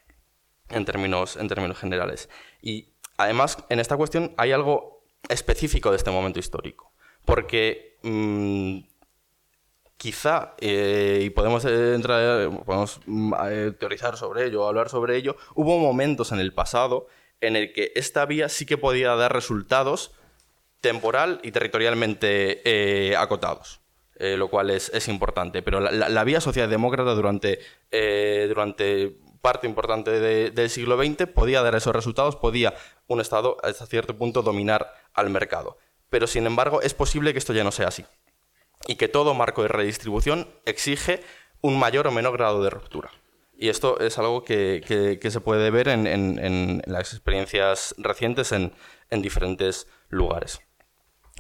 en términos, en términos generales. Y además, en esta cuestión hay algo específico de este momento histórico, porque mm, quizá, eh, y podemos, entrar, podemos mm, eh, teorizar sobre ello, hablar sobre ello, hubo momentos en el pasado en el que esta vía sí que podía dar resultados temporal y territorialmente eh, acotados. Eh, lo cual es, importante. Pero la, vía socialdemócrata durante, eh, durante parte importante del siglo XX podía dar esos resultados, podía un Estado hasta cierto punto dominar al mercado. Pero sin embargo es posible que esto ya no sea así y que todo marco de redistribución exige un mayor o menor grado de ruptura. Y esto es algo que, se puede ver en, las experiencias recientes en, diferentes lugares.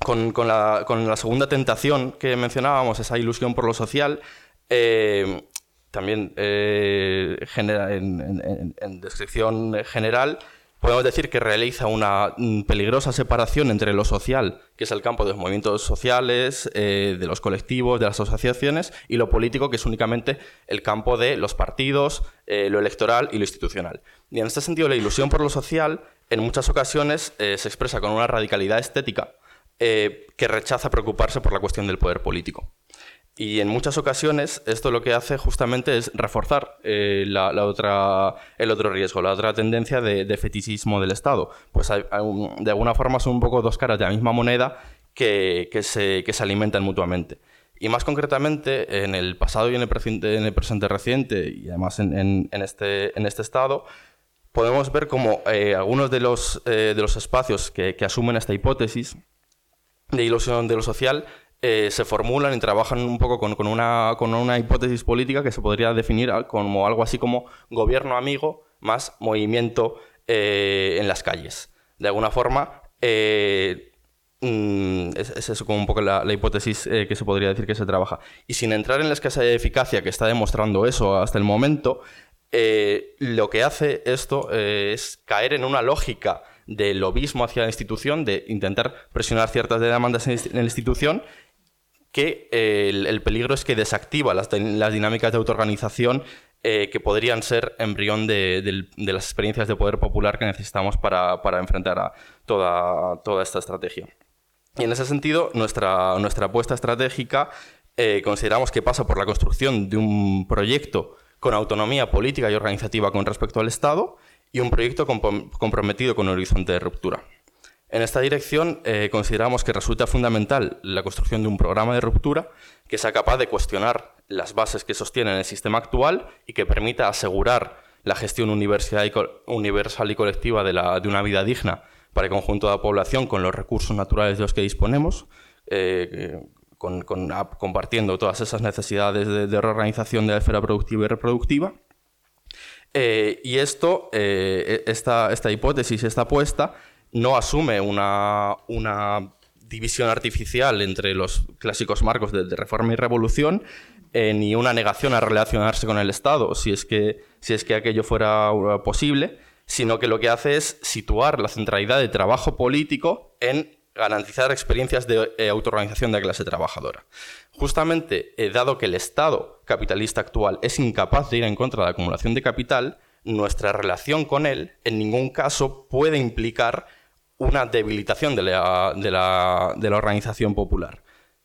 Con, la, segunda tentación que mencionábamos, esa ilusión por lo social, eh, también eh, en, descripción general, podemos decir que realiza una peligrosa separación entre lo social, que es el campo de los movimientos sociales, eh, de los colectivos, de las asociaciones, y lo político, que es únicamente el campo de los partidos, lo electoral y lo institucional. Y en este sentido, la ilusión por lo social, en muchas ocasiones, se expresa con una radicalidad estética que rechaza preocuparse por la cuestión del poder político. Y en muchas ocasiones esto lo que hace justamente es reforzar eh, la, otra, el otro riesgo, la otra tendencia de, de fetichismo del Estado. Pues de alguna forma son un poco dos caras de la misma moneda que, que, se, que se alimentan mutuamente. Y más concretamente, en el pasado y en el presente, en el presente reciente, y además en, en, este, en este estado, podemos ver como eh, algunos de los, eh, de los espacios que, que asumen esta hipótesis de ilusión de lo social eh, se formulan y trabajan un poco con, una, con, una, hipótesis política que se podría definir como algo así como gobierno amigo más movimiento eh, en las calles. De alguna forma, eh, mm, es, como un poco la, hipótesis que se podría decir que se trabaja. Y sin entrar en la escasa eficacia que está demostrando eso hasta el momento, lo que hace esto es caer en una lógica de lobismo hacia la institución, de intentar presionar ciertas demandas en la institución que eh, el, peligro es que desactiva las, dinámicas de autoorganización eh, que podrían ser embrión de, las experiencias de poder popular que necesitamos para, enfrentar a toda, esta estrategia. Y en ese sentido, nuestra, nuestra apuesta estratégica eh, consideramos que pasa por la construcción de un proyecto con autonomía política y organizativa con respecto al Estado y un proyecto comprometido con un horizonte de ruptura. En esta dirección eh, consideramos que resulta fundamental la construcción de un programa de ruptura que sea capaz de cuestionar las bases que sostienen el sistema actual y que permita asegurar la gestión universal y, colectiva de, una vida digna para el conjunto de la población con los recursos naturales de los que disponemos, eh, compartiendo todas esas necesidades de, reorganización de la esfera productiva y reproductiva. Eh, y esto, esta, esta hipótesis, esta apuesta, no asume una, división artificial entre los clásicos marcos de, reforma y revolución, eh, ni una negación a relacionarse con el Estado, si es, que, si es que aquello fuera uh, posible, sino que lo que hace es situar la centralidad del trabajo político en garantizar experiencias de eh, autoorganización de la clase trabajadora. Justamente, eh, dado que el Estado capitalista actual es incapaz de ir en contra de la acumulación de capital, nuestra relación con él en ningún caso puede implicar una debilitación de la, de la, de la organización popular.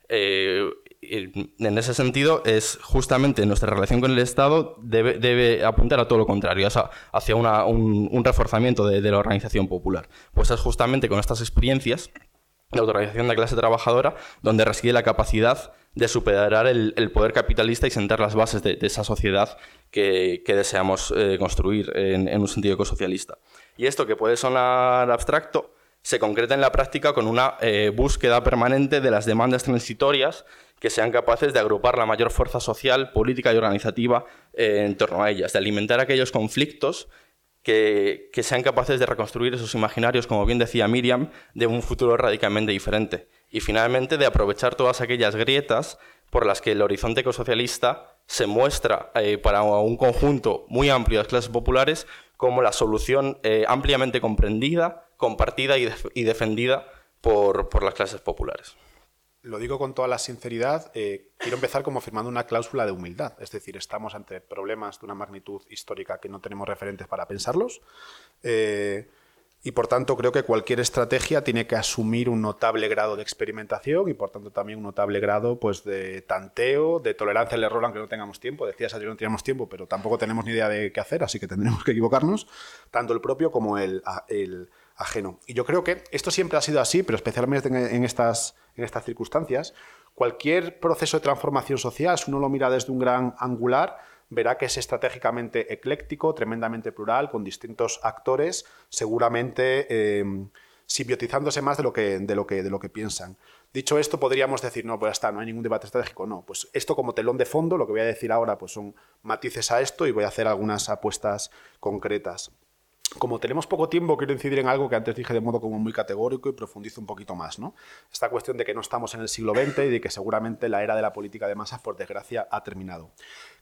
Eh, en ese sentido, es justamente nuestra relación con el Estado debe, apuntar a todo lo contrario, hacia un, reforzamiento de, la organización popular. Pues es justamente con estas experiencias de autorganización de la clase trabajadora donde reside la capacidad de superar el, poder capitalista y sentar las bases de, esa sociedad que, deseamos eh, construir en, en un sentido ecosocialista. Y esto que puede sonar abstracto, se concreta en la práctica con una eh, búsqueda permanente de las demandas transitorias que sean capaces de agrupar la mayor fuerza social, política y organizativa eh, en torno a ellas, de alimentar aquellos conflictos que, sean capaces de reconstruir esos imaginarios, como bien decía Miriam, de un futuro radicalmente diferente. Y finalmente de aprovechar todas aquellas grietas por las que el horizonte ecosocialista se muestra eh, para un conjunto muy amplio de clases populares como la solución ampliamente comprendida, compartida y, defendida por, las clases populares. Lo digo con toda la sinceridad, eh, quiero empezar como firmando una cláusula de humildad, es decir, estamos ante problemas de una magnitud histórica que no tenemos referentes para pensarlos. Eh, y por tanto creo que cualquier estrategia tiene que asumir un notable grado de experimentación y por tanto también un notable grado pues, de tanteo, de tolerancia al error aunque no tengamos tiempo. Decías ayer no teníamos tiempo, pero tampoco tenemos ni idea de qué hacer, así que tendremos que equivocarnos, tanto el propio como el, el ajeno. Y yo creo que esto siempre ha sido así, pero especialmente en estas, circunstancias. Cualquier proceso de transformación social, si uno lo mira desde un gran angular, verá que es estratégicamente ecléctico, tremendamente plural, con distintos actores, seguramente eh, simbiotizándose más de lo que, de lo que, piensan. Dicho esto, podríamos decir, no, pues está, no hay ningún debate estratégico. No, pues esto como telón de fondo, lo que voy a decir ahora pues son matices a esto y voy a hacer algunas apuestas concretas. Como tenemos poco tiempo, quiero incidir en algo que antes dije de modo como muy categórico y profundizo un poquito más. ¿no? Esta cuestión de que no estamos en el siglo XX y de que seguramente la era de la política de masas, por desgracia, ha terminado.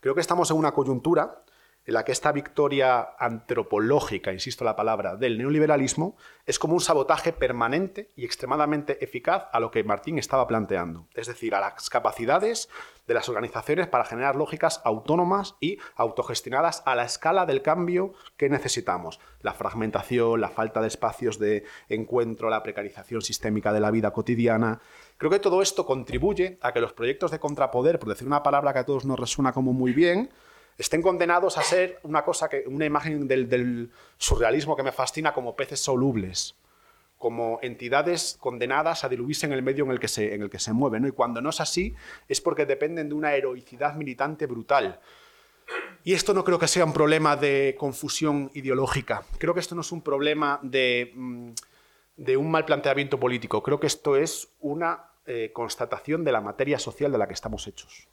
Creo que estamos en una coyuntura en la que esta victoria antropológica, insisto la palabra, del neoliberalismo es como un sabotaje permanente y extremadamente eficaz a lo que Martín estaba planteando, es decir, a las capacidades de las organizaciones para generar lógicas autónomas y autogestionadas a la escala del cambio que necesitamos. La fragmentación, la falta de espacios de encuentro, la precarización sistémica de la vida cotidiana. Creo que todo esto contribuye a que los proyectos de contrapoder, por decir una palabra que a todos nos resuena como muy bien, estén condenados a ser una cosa una imagen del, surrealismo que me fascina como peces solubles, como entidades condenadas a diluirse en el medio en el que se, en el que se mueven. Y cuando no es así, es porque dependen de una heroicidad militante brutal. Y esto no creo que sea un problema de confusión ideológica. Creo que esto no es un problema de, mm, de un mal planteamiento político. Creo que esto es una eh, constatación de la materia social de la que estamos hechos.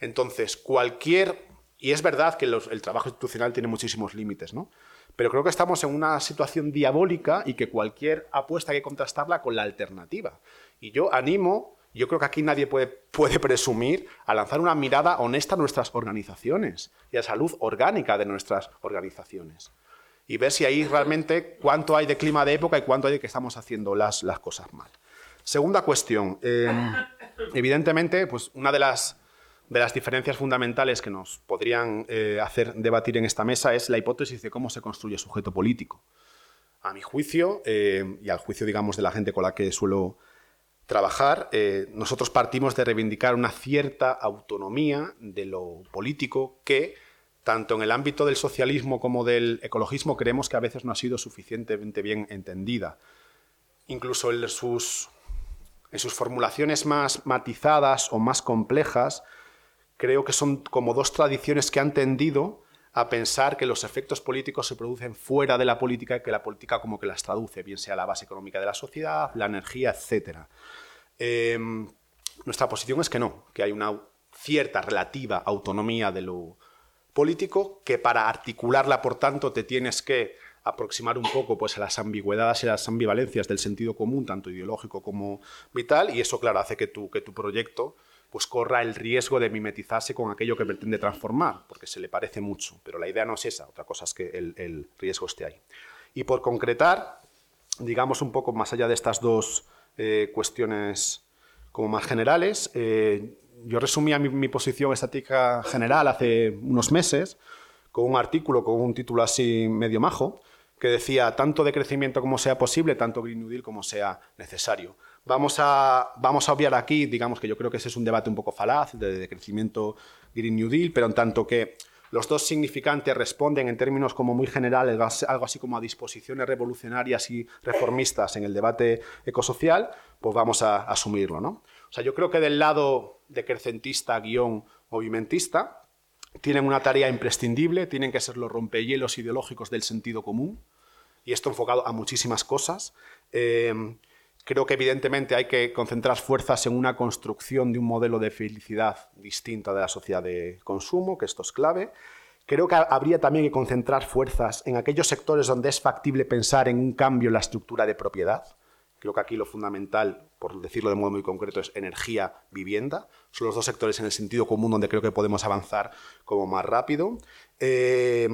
Entonces, cualquier... Y es verdad que el trabajo institucional tiene muchísimos límites, ¿no? Pero creo que estamos en una situación diabólica y que cualquier apuesta hay que contrastarla con la alternativa. Y yo animo, yo creo que aquí nadie puede, puede presumir a lanzar una mirada honesta a nuestras organizaciones y a la salud orgánica de nuestras organizaciones. Y ver si ahí realmente cuánto hay de clima de época y cuánto hay de que estamos haciendo las, las cosas mal. Segunda cuestión. Eh, evidentemente, pues una de las de las diferencias fundamentales que nos podrían eh, hacer debatir en esta mesa es la hipótesis de cómo se construye sujeto político. A mi juicio, eh, y al juicio, digamos, de la gente con la que suelo trabajar, eh, nosotros partimos de reivindicar una cierta autonomía de lo político que, tanto en el ámbito del socialismo como del ecologismo, creemos que a veces no ha sido suficientemente bien entendida. Incluso en sus, en sus formulaciones más matizadas o más complejas, creo que son como dos tradiciones que han tendido a pensar que los efectos políticos se producen fuera de la política y que la política como que las traduce, bien sea la base económica de la sociedad, la energía, etc. Em, nuestra posición es que no, que hay una cierta relativa autonomía de lo político, que para articularla, por tanto, te tienes que aproximar un poco pues, a las ambigüedades y las ambivalencias del sentido común, tanto ideológico como vital, y eso, claro, hace que tu, que tu proyecto pues corra el riesgo de mimetizarse con aquello que pretende transformar, porque se le parece mucho. Pero la idea no es esa, otra cosa es que el, riesgo esté ahí. Y por concretar, digamos un poco más allá de estas dos eh, cuestiones como más generales, eh, yo resumía mi, mi, posición estática general hace unos meses con un artículo con un título así medio majo, que decía tanto de crecimiento como sea posible, tanto Green New Deal como sea necesario. Vamos a, vamos a obviar aquí, digamos que yo creo que ese es un debate un poco falaz de, crecimiento Green New Deal, pero en tanto que los dos significantes responden en términos como muy generales, algo así como a disposiciones revolucionarias y reformistas en el debate ecosocial, pues vamos a, asumirlo. ¿no? O sea, yo creo que del lado decrecentista guion movimentista tienen una tarea imprescindible, tienen que ser los rompehielos ideológicos del sentido común, y esto enfocado a muchísimas cosas. Eh, Creo que evidentemente hay que concentrar fuerzas en una construcción de un modelo de felicidad distinto de la sociedad de consumo, que esto es clave. Creo que habría también que concentrar fuerzas en aquellos sectores donde es factible pensar en un cambio en la estructura de propiedad. Creo que aquí lo fundamental, por decirlo de modo muy concreto, es energía, vivienda. Son los dos sectores en el sentido común donde creo que podemos avanzar como más rápido. Eh,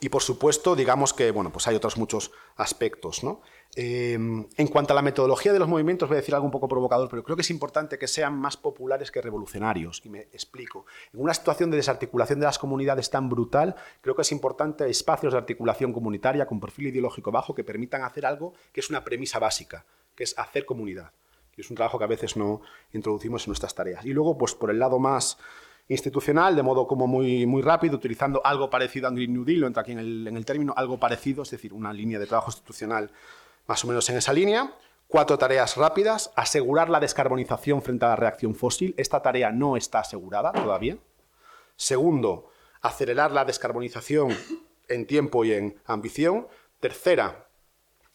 y por supuesto, digamos que bueno, pues hay otros muchos aspectos. ¿no? Em, en cuanto a la metodología de los movimientos, voy a decir algo un poco provocador, pero creo que es importante que sean más populares que revolucionarios. Y me explico. En una situación de desarticulación de las comunidades tan brutal, creo que es importante espacios de articulación comunitaria con perfil ideológico bajo que permitan hacer algo que es una premisa básica, que es hacer comunidad. Y es un trabajo que a veces no introducimos en nuestras tareas. Y luego, pues por el lado más institucional, de modo como muy, muy rápido, utilizando algo parecido a Green New Deal, entra aquí en el, en el término, algo parecido, es decir, una línea de trabajo institucional más o menos en esa línea. Cuatro tareas rápidas. Asegurar la descarbonización frente a la reacción fósil. Esta tarea no está asegurada todavía. Segundo, acelerar la descarbonización en tiempo y en ambición. Tercera,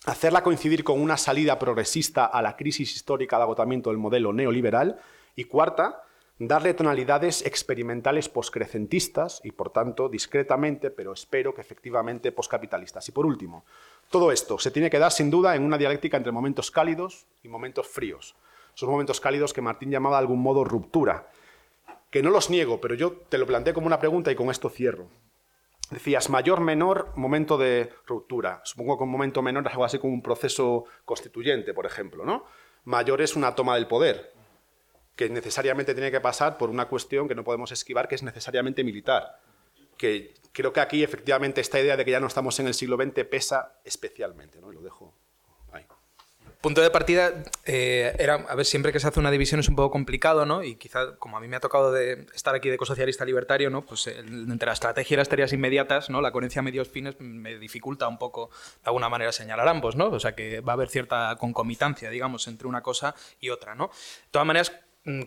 hacerla coincidir con una salida progresista a la crisis histórica de agotamiento del modelo neoliberal. Y cuarta, darle tonalidades experimentales poscrecentistas y, por tanto, discretamente, pero espero que efectivamente poscapitalistas. Y por último, todo esto se tiene que dar sin duda en una dialéctica entre momentos cálidos y momentos fríos. Esos momentos cálidos que Martín llamaba de algún modo ruptura, que no los niego, pero yo te lo planteé como una pregunta y con esto cierro. Decías, mayor, menor, momento de ruptura. Supongo que un momento menor es algo así como un proceso constituyente, por ejemplo. ¿no? Mayor es una toma del poder, que necesariamente tiene que pasar por una cuestión que no podemos esquivar, que es necesariamente militar. Que creo que aquí efectivamente esta idea de que ya no estamos en el siglo XX pesa especialmente. ¿no? Lo dejo punto de partida eh, era, a ver, siempre que se hace una división es un poco complicado, ¿no? Y quizá, como a mí me ha tocado de estar aquí de ecosocialista libertario, ¿no? Pues entre la estrategia y las tareas inmediatas, ¿no? La coherencia medios fines me dificulta un poco, de alguna manera, señalar ambos, ¿no? O sea, que va a haber cierta concomitancia, digamos, entre una cosa y otra, ¿no? De todas maneras,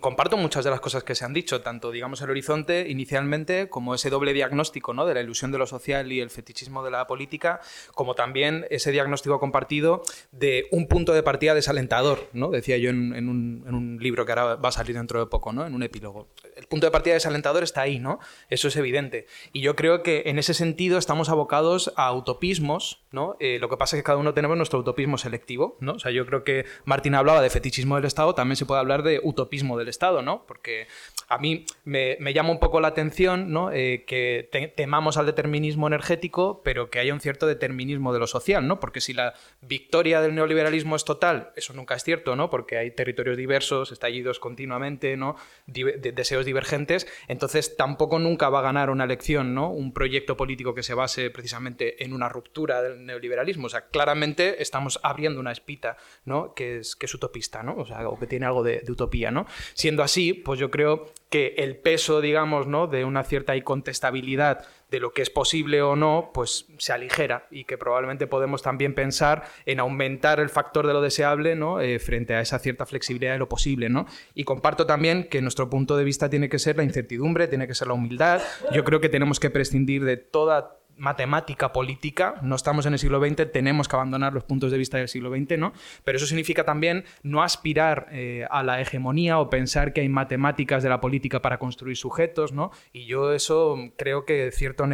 comparto muchas de las cosas que se han dicho, tanto digamos el horizonte inicialmente como ese doble diagnóstico ¿no? de la ilusión de lo social y el fetichismo de la política, como también ese diagnóstico compartido de un punto de partida desalentador, ¿no? decía yo en, un, libro que ahora va a salir dentro de poco, ¿no? en un epílogo. El punto de partida desalentador está ahí, ¿no? eso es evidente. Y yo creo que en ese sentido estamos abocados a utopismos, ¿no? Eh, lo que pasa es que cada uno tenemos nuestro utopismo selectivo. ¿no? O sea, yo creo que Martín hablaba de fetichismo del Estado, también se puede hablar de utopismo del Estado, ¿no? Porque a mí me, llama un poco la atención ¿no? Eh, que temamos al determinismo energético, pero que haya un cierto determinismo de lo social, ¿no? Porque si la victoria del neoliberalismo es total, eso nunca es cierto, ¿no? Porque hay territorios diversos, estallidos continuamente, ¿no? deseos divergentes, entonces tampoco nunca va a ganar una elección, ¿no? Un proyecto político que se base precisamente en una ruptura del neoliberalismo. O sea, claramente estamos abriendo una espita, ¿no? Que es, que es utopista, ¿no? O sea, o que tiene algo de, de utopía, ¿no? Siendo así, pues yo creo que el peso, digamos, ¿no? de una cierta incontestabilidad de lo que es posible o no, pues se aligera y que probablemente podemos también pensar en aumentar el factor de lo deseable ¿no? Eh, frente a esa cierta flexibilidad de lo posible. ¿no? Y comparto también que nuestro punto de vista tiene que ser la incertidumbre, tiene que ser la humildad. Yo creo que tenemos que prescindir de toda matemática política, no estamos en el siglo XX, tenemos que abandonar los puntos de vista del siglo XX, ¿no? Pero eso significa también no aspirar eh, a la hegemonía o pensar que hay matemáticas de la política para construir sujetos, ¿no? Y yo eso creo que cierto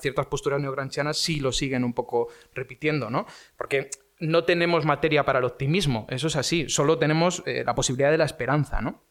ciertas posturas neogranchianas sí lo siguen un poco repitiendo, ¿no? Porque no tenemos materia para el optimismo, eso es así, solo tenemos eh, la posibilidad de la esperanza, ¿no?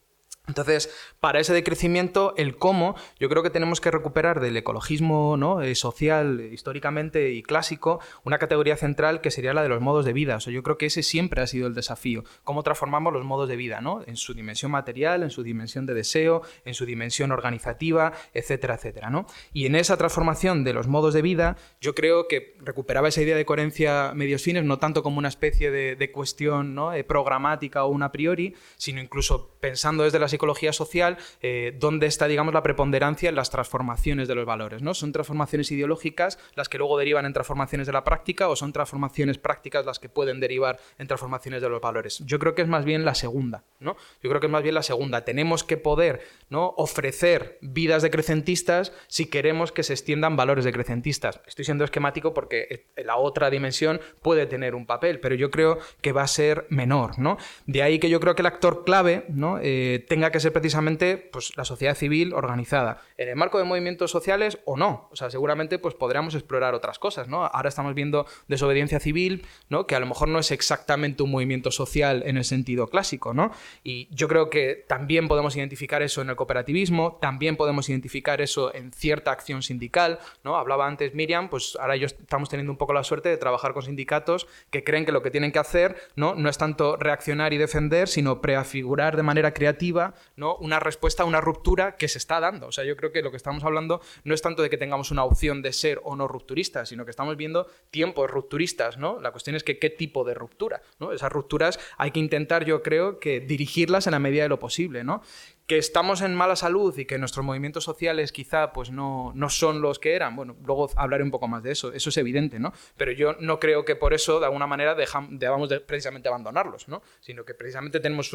Entonces, para ese decrecimiento, el cómo, yo creo que tenemos que recuperar del ecologismo ¿no? Eh, social, históricamente y clásico, una categoría central que sería la de los modos de vida. O sea, yo creo que ese siempre ha sido el desafío. Cómo transformamos los modos de vida, ¿no? En su dimensión material, en su dimensión de deseo, en su dimensión organizativa, etcétera, etcétera, ¿no? Y en esa transformación de los modos de vida, yo creo que recuperaba esa idea de coherencia medios fines, no tanto como una especie de, cuestión ¿no? Eh, programática o una a priori, sino incluso pensando desde la psicología social, eh, dónde está, digamos, la preponderancia en las transformaciones de los valores, ¿no? Son transformaciones ideológicas las que luego derivan en transformaciones de la práctica o son transformaciones prácticas las que pueden derivar en transformaciones de los valores. Yo creo que es más bien la segunda, ¿no? Yo creo que es más bien la segunda. Tenemos que poder, ¿no? ofrecer vidas decrecentistas si queremos que se extiendan valores decrecentistas. Estoy siendo esquemático porque la otra dimensión puede tener un papel, pero yo creo que va a ser menor, ¿no? De ahí que yo creo que el actor clave, ¿no? Eh, tenga que ser precisamente pues, la sociedad civil organizada, en el marco de movimientos sociales o no. O sea, seguramente pues, podríamos explorar otras cosas. ¿no? Ahora estamos viendo desobediencia civil, ¿no? que a lo mejor no es exactamente un movimiento social en el sentido clásico. ¿no? Y yo creo que también podemos identificar eso en el cooperativismo, también podemos identificar eso en cierta acción sindical. ¿no? Hablaba antes Miriam, pues ahora yo estamos teniendo un poco la suerte de trabajar con sindicatos que creen que lo que tienen que hacer no, no es tanto reaccionar y defender, sino preafigurar de manera creativa ¿no? una respuesta a una ruptura que se está dando. O sea, yo creo que lo que estamos hablando no es tanto de que tengamos una opción de ser o no rupturistas, sino que estamos viendo tiempos rupturistas. ¿no? La cuestión es qué tipo de ruptura. ¿no? Esas rupturas hay que intentar, yo creo, que dirigirlas en la medida de lo posible. ¿no? Que estamos en mala salud y que nuestros movimientos sociales quizá pues no, no son los que eran, bueno, luego hablaré un poco más de eso, eso es evidente, ¿no? Pero yo no creo que por eso, de alguna manera, debamos de precisamente abandonarlos, ¿no? Sino que precisamente tenemos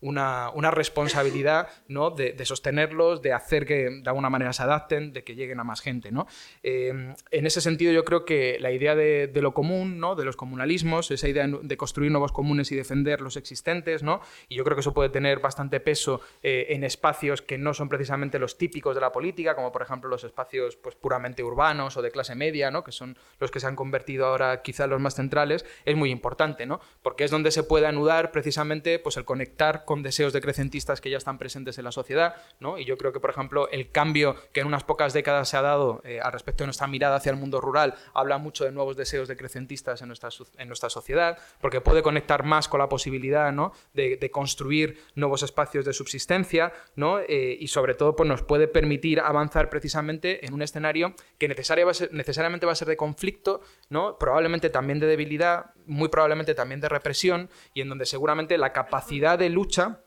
una, una, responsabilidad, ¿no? De, sostenerlos, de hacer que de alguna manera se adapten, de que lleguen a más gente, ¿no? Eh, en ese sentido yo creo que la idea de, de, lo común, ¿no? De los comunalismos, esa idea de construir nuevos comunes y defender los existentes, ¿no? Y yo creo que eso puede tener bastante peso eh, en espacios que no son precisamente los típicos de la política, como por ejemplo los espacios pues, puramente urbanos o de clase media, ¿no? que son los que se han convertido ahora quizá los más centrales, es muy importante, ¿no? porque es donde se puede anudar precisamente pues, el conectar con deseos decrecentistas que ya están presentes en la sociedad. ¿no? Y yo creo que, por ejemplo, el cambio que en unas pocas décadas se ha dado eh, al respecto de nuestra mirada hacia el mundo rural habla mucho de nuevos deseos decrecentistas en nuestra, en nuestra sociedad, porque puede conectar más con la posibilidad ¿no? de construir nuevos espacios de subsistencia, ¿no? Eh, y sobre todo pues, nos puede permitir avanzar precisamente en un escenario que necesariamente va a ser de conflicto, ¿no? probablemente también de debilidad, muy probablemente también de represión, y en donde seguramente la capacidad de lucha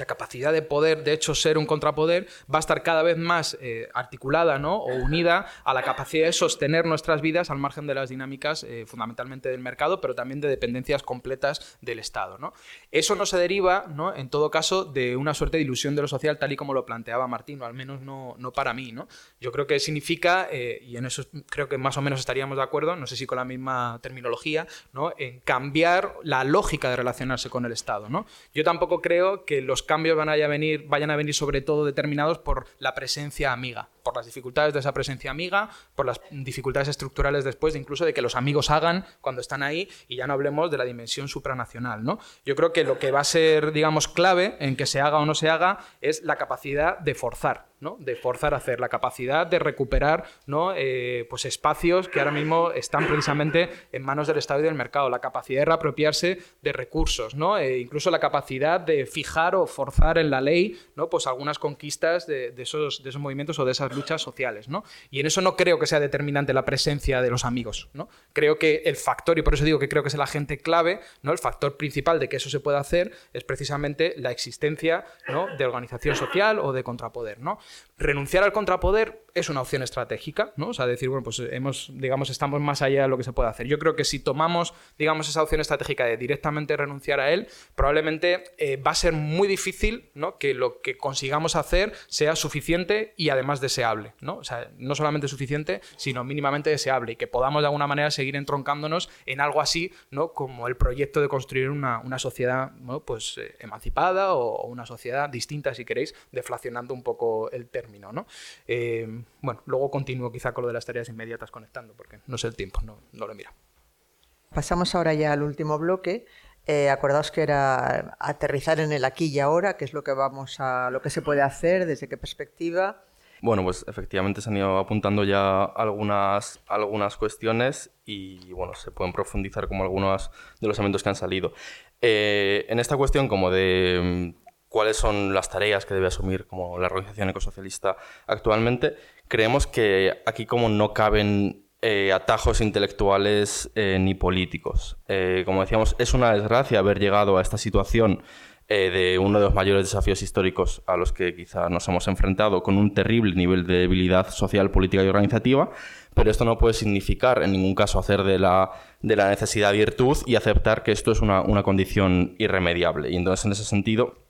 la capacidad de poder, de hecho, ser un contrapoder, va a estar cada vez más eh, articulada ¿no? o unida a la capacidad de sostener nuestras vidas al margen de las dinámicas eh, fundamentalmente del mercado, pero también de dependencias completas del Estado. ¿no? Eso no se deriva, ¿no? en todo caso, de una suerte de ilusión de lo social, tal y como lo planteaba Martín, o al menos no, no para mí. ¿no? Yo creo que significa, eh, y en eso creo que más o menos estaríamos de acuerdo, no sé si con la misma terminología, ¿no? en cambiar la lógica de relacionarse con el Estado. ¿no? Yo tampoco creo que los cambios van a venir, vayan a venir sobre todo determinados por la presencia amiga por las dificultades de esa presencia amiga, por las dificultades estructurales después, de incluso de que los amigos hagan cuando están ahí, y ya no hablemos de la dimensión supranacional. ¿no? Yo creo que lo que va a ser, digamos, clave en que se haga o no se haga es la capacidad de forzar, ¿no? de forzar a hacer, la capacidad de recuperar ¿no? Eh, pues espacios que ahora mismo están precisamente en manos del Estado y del mercado, la capacidad de reapropiarse de recursos, ¿no? E incluso la capacidad de fijar o forzar en la ley ¿no? pues algunas conquistas de, esos, de esos movimientos o de esas luchas sociales, ¿no? Y en eso no creo que sea determinante la presencia de los amigos, ¿no? Creo que el factor, y por eso digo que creo que es el agente clave, ¿no? El factor principal de que eso se pueda hacer es precisamente la existencia de organización social o de contrapoder, ¿no? Renunciar al contrapoder es una opción estratégica, ¿no? O sea, decir, bueno, pues hemos, digamos, estamos más allá de lo que se puede hacer. Yo creo que si tomamos, digamos, esa opción estratégica de directamente renunciar a él, probablemente eh, va a ser muy difícil, ¿no? Que lo que consigamos hacer sea suficiente y además deseable, ¿no? O sea, no solamente suficiente, sino mínimamente deseable y que podamos de alguna manera seguir entroncándonos en algo así, ¿no? Como el proyecto de construir una, sociedad, Pues eh, emancipada o, una sociedad distinta, si queréis, deflacionando un poco el término, ¿no? Eh, bueno, luego continúo quizá con lo de las tareas inmediatas conectando, porque no sé el tiempo, no, no lo mira. Pasamos ahora ya al último bloque. Eh, acordaos que era aterrizar en el aquí y ahora, que es lo que vamos a, lo que se puede hacer, desde qué perspectiva. Bueno, pues efectivamente se han ido apuntando ya algunas, algunas cuestiones y bueno, se pueden profundizar como algunos de los elementos que han salido. Eh, en esta cuestión como de cuáles son las tareas que debe asumir como la organización ecosocialista actualmente, creemos que aquí como no caben eh, atajos intelectuales eh, ni políticos. Eh, como decíamos, es una desgracia haber llegado a esta situación de uno de los mayores desafíos históricos a los que quizá nos hemos enfrentado con un terrible nivel de debilidad social, política y organizativa, pero esto no puede significar en ningún caso hacer de la, de la necesidad virtud y aceptar que esto es una, una condición irremediable. Y entonces, en ese sentido,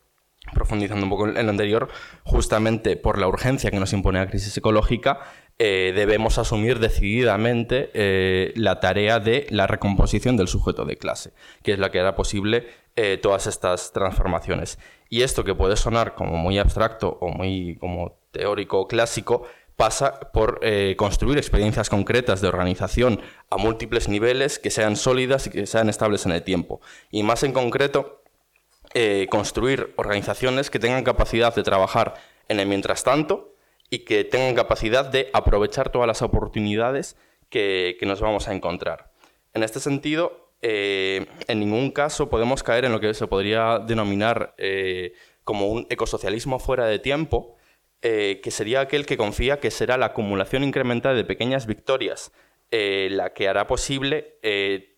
profundizando un poco en lo anterior, justamente por la urgencia que nos impone la crisis ecológica, eh, debemos asumir decididamente eh, la tarea de la recomposición del sujeto de clase, que es la que hará posible eh, todas estas transformaciones. Y esto que puede sonar como muy abstracto o muy como teórico clásico, pasa por construir experiencias concretas de organización a múltiples niveles que sean sólidas y que sean estables en el tiempo. Y más en concreto, eh, construir organizaciones que tengan capacidad de trabajar en el mientras tanto y que tengan capacidad de aprovechar todas las oportunidades que, nos vamos a encontrar. En este sentido, eh, en ningún caso podemos caer en lo que se podría denominar eh, como un ecosocialismo fuera de tiempo, que sería aquel que confía que será la acumulación incremental de pequeñas victorias la que hará posible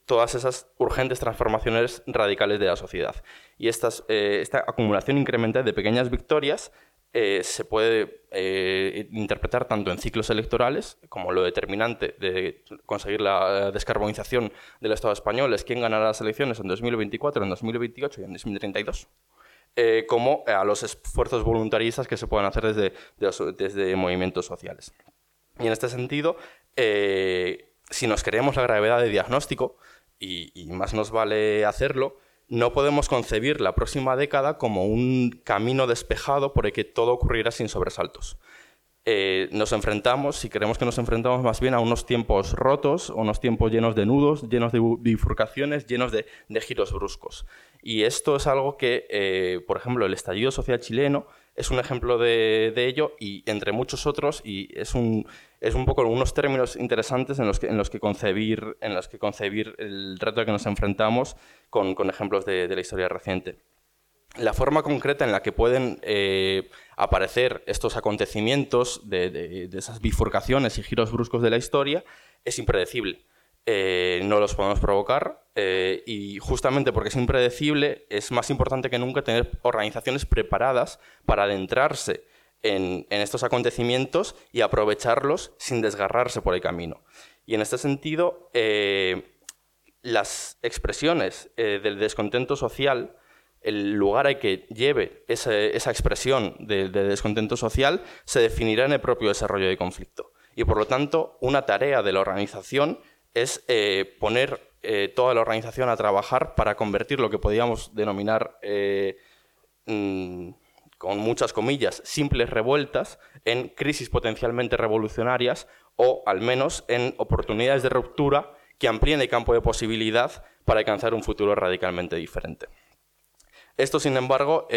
todas esas urgentes transformaciones radicales de la sociedad. Y estas, eh, esta acumulación incremental de pequeñas victorias eh, se puede eh, interpretar tanto en ciclos electorales como lo determinante de conseguir la descarbonización del Estado español es quién ganará las elecciones en 2024, en 2028 y en 2032. como a los esfuerzos voluntaristas que se pueden hacer desde, desde movimientos sociales. Y en este sentido, si nos creemos la gravedad de diagnóstico, y, más nos vale hacerlo, no podemos concebir la próxima década como un camino despejado por el que todo ocurrirá sin sobresaltos. Eh, nos enfrentamos, si creemos que nos enfrentamos más bien a unos tiempos rotos, unos tiempos llenos de nudos, llenos de bifurcaciones, llenos de, giros bruscos. Y esto es algo que, eh, por ejemplo, el estallido social chileno es un ejemplo de, ello y entre muchos otros y es un, es un poco unos términos interesantes en los que, en los que, concebir, en los que concebir el reto que nos enfrentamos con, con ejemplos de, de, la historia reciente. La forma concreta en la que pueden eh, aparecer estos acontecimientos de, de, esas bifurcaciones y giros bruscos de la historia es impredecible. Eh, no los podemos provocar eh, y justamente porque es impredecible es más importante que nunca tener organizaciones preparadas para adentrarse en, estos acontecimientos y aprovecharlos sin desgarrarse por el camino. Y en este sentido, eh, las expresiones del descontento social, el lugar al que lleve esa, expresión de, de descontento social, se definirá en el propio desarrollo de conflicto. Y por lo tanto, una tarea de la organización es eh, poner eh, toda la organización a trabajar para convertir lo que podríamos denominar, eh, mm, con muchas comillas, simples revueltas en crisis potencialmente revolucionarias o al menos en oportunidades de ruptura que amplíen el campo de posibilidad para alcanzar un futuro radicalmente diferente. Esto, sin embargo,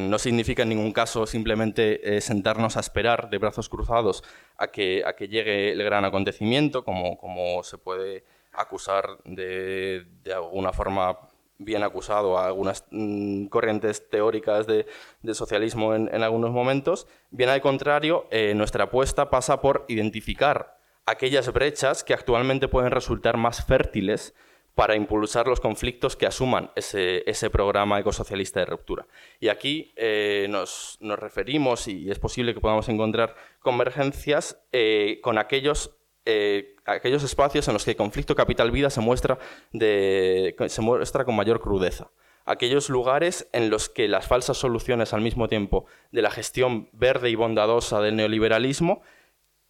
no significa en ningún caso simplemente sentarnos a esperar de brazos cruzados a que, a que llegue el gran acontecimiento, como, como se puede acusar de, de alguna forma bien acusado a algunas mm, corrientes teóricas de, de socialismo en, en, algunos momentos. Bien al contrario, eh, nuestra apuesta pasa por identificar aquellas brechas que actualmente pueden resultar más fértiles para impulsar los conflictos que asuman ese, ese programa ecosocialista de ruptura. Y aquí eh, nos, nos, referimos, y es posible que podamos encontrar convergencias eh, con aquellos, eh, aquellos espacios en los que el conflicto capital-vida se se muestra con mayor crudeza. Aquellos lugares en los que las falsas soluciones al mismo tiempo de la gestión verde y bondadosa del neoliberalismo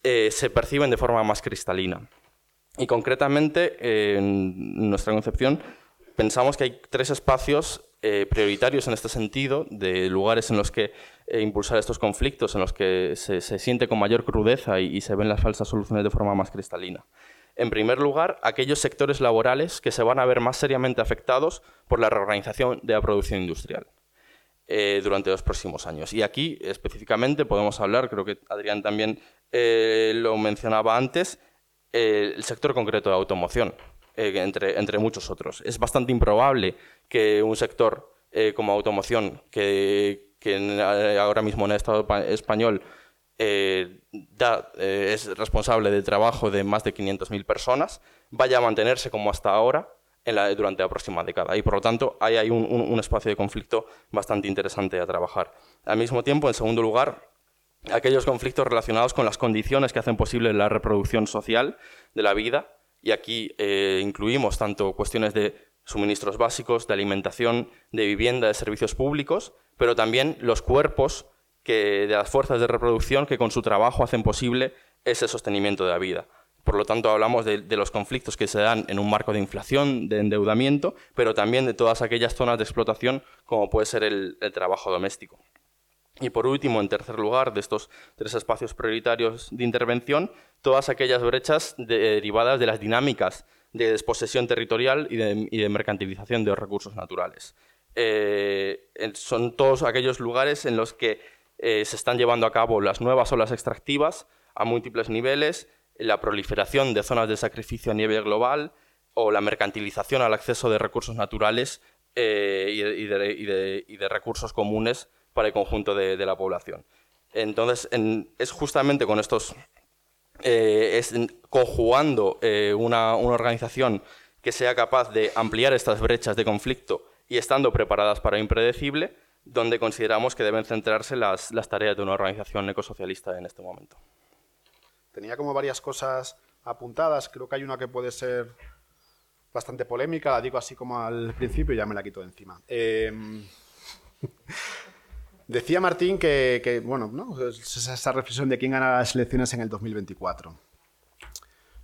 se perciben de forma más cristalina. Y concretamente, en nuestra concepción, pensamos que hay tres espacios eh, prioritarios en este sentido, de lugares en los que eh, impulsar estos conflictos, en los que se, siente con mayor crudeza y, se ven las falsas soluciones de forma más cristalina. En primer lugar, aquellos sectores laborales que se van a ver más seriamente afectados por la reorganización de la producción industrial eh, durante los próximos años. Y aquí, específicamente, podemos hablar, creo que Adrián también lo mencionaba antes, el sector concreto de automoción, eh, entre, entre muchos otros. Es bastante improbable que un sector eh, como automoción, que, que, ahora mismo en el Estado español eh, da, es responsable del trabajo de más de 500.000 personas, vaya a mantenerse como hasta ahora en la, durante la próxima década. Y por lo tanto, ahí hay un, un espacio de conflicto bastante interesante a trabajar. Al mismo tiempo, en segundo lugar, aquellos conflictos relacionados con las condiciones que hacen posible la reproducción social de la vida. Y aquí eh, incluimos tanto cuestiones de suministros básicos, de alimentación, de vivienda, de servicios públicos, pero también los cuerpos que, de las fuerzas de reproducción que con su trabajo hacen posible ese sostenimiento de la vida. Por lo tanto, hablamos de, los conflictos que se dan en un marco de inflación, de endeudamiento, pero también de todas aquellas zonas de explotación como puede ser el trabajo doméstico. Y por último, en tercer lugar, de estos tres espacios prioritarios de intervención, todas aquellas brechas derivadas de las dinámicas de desposesión territorial y de, mercantilización de los recursos naturales. Eh, son todos aquellos lugares en los que eh, se están llevando a cabo las nuevas olas extractivas a múltiples niveles, la proliferación de zonas de sacrificio a nivel global o la mercantilización al acceso de recursos naturales eh, y, de, recursos comunes para el conjunto de, la población. Entonces, es justamente con estos, eh, es conjugando eh, una, organización que sea capaz de ampliar estas brechas de conflicto y estando preparadas para impredecible, donde consideramos que deben centrarse las, las tareas de una organización ecosocialista en este momento. Tenía como varias cosas apuntadas, creo que hay una que puede ser bastante polémica, la digo así como al principio y ya me la quito encima. Em, decía Martín que, bueno, ¿no? esa reflexión de quién gana las elecciones en el 2024.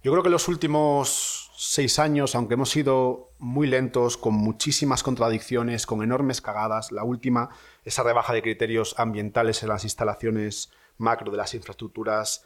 Yo creo que los últimos seis años, aunque hemos sido muy lentos, con muchísimas contradicciones, con enormes cagadas, la última, esa rebaja de criterios ambientales en las instalaciones macro de las infraestructuras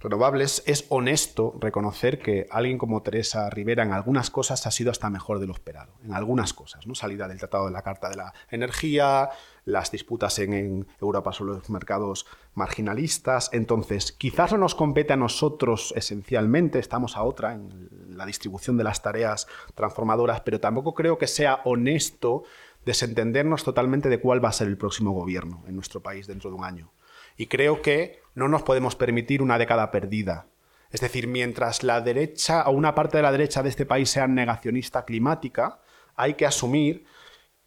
renovables, es honesto reconocer que alguien como Teresa Rivera en algunas cosas ha sido hasta mejor de lo esperado. En algunas cosas, ¿no? Salida del Tratado de la Carta de la Energía, las disputas en, Europa sobre los mercados marginalistas. Entonces, quizás no nos compete a nosotros esencialmente, estamos a otra en la distribución de las tareas transformadoras, pero tampoco creo que sea honesto desentendernos totalmente de cuál va a ser el próximo gobierno en nuestro país dentro de un año. Y creo que no nos podemos permitir una década perdida. Es decir, mientras la derecha o una parte de la derecha de este país sea negacionista climática, hay que asumir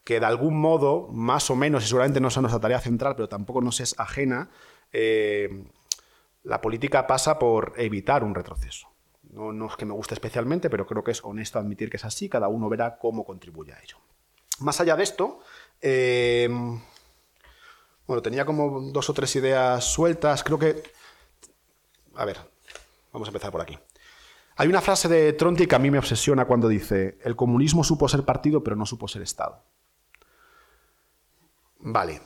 que de algún modo, más o menos, y seguramente no es nuestra tarea central, pero tampoco nos es ajena, eh, la política pasa por evitar un retroceso. No, es que me guste especialmente, pero creo que es honesto admitir que es así, cada uno verá cómo contribuye a ello. Más allá de esto, eh, bueno, tenía como dos o tres ideas sueltas. Creo que. A ver, vamos a empezar por aquí. Hay una frase de Tronti que a mí me obsesiona cuando dice: El comunismo supo ser partido, pero no supo ser Estado. Vale.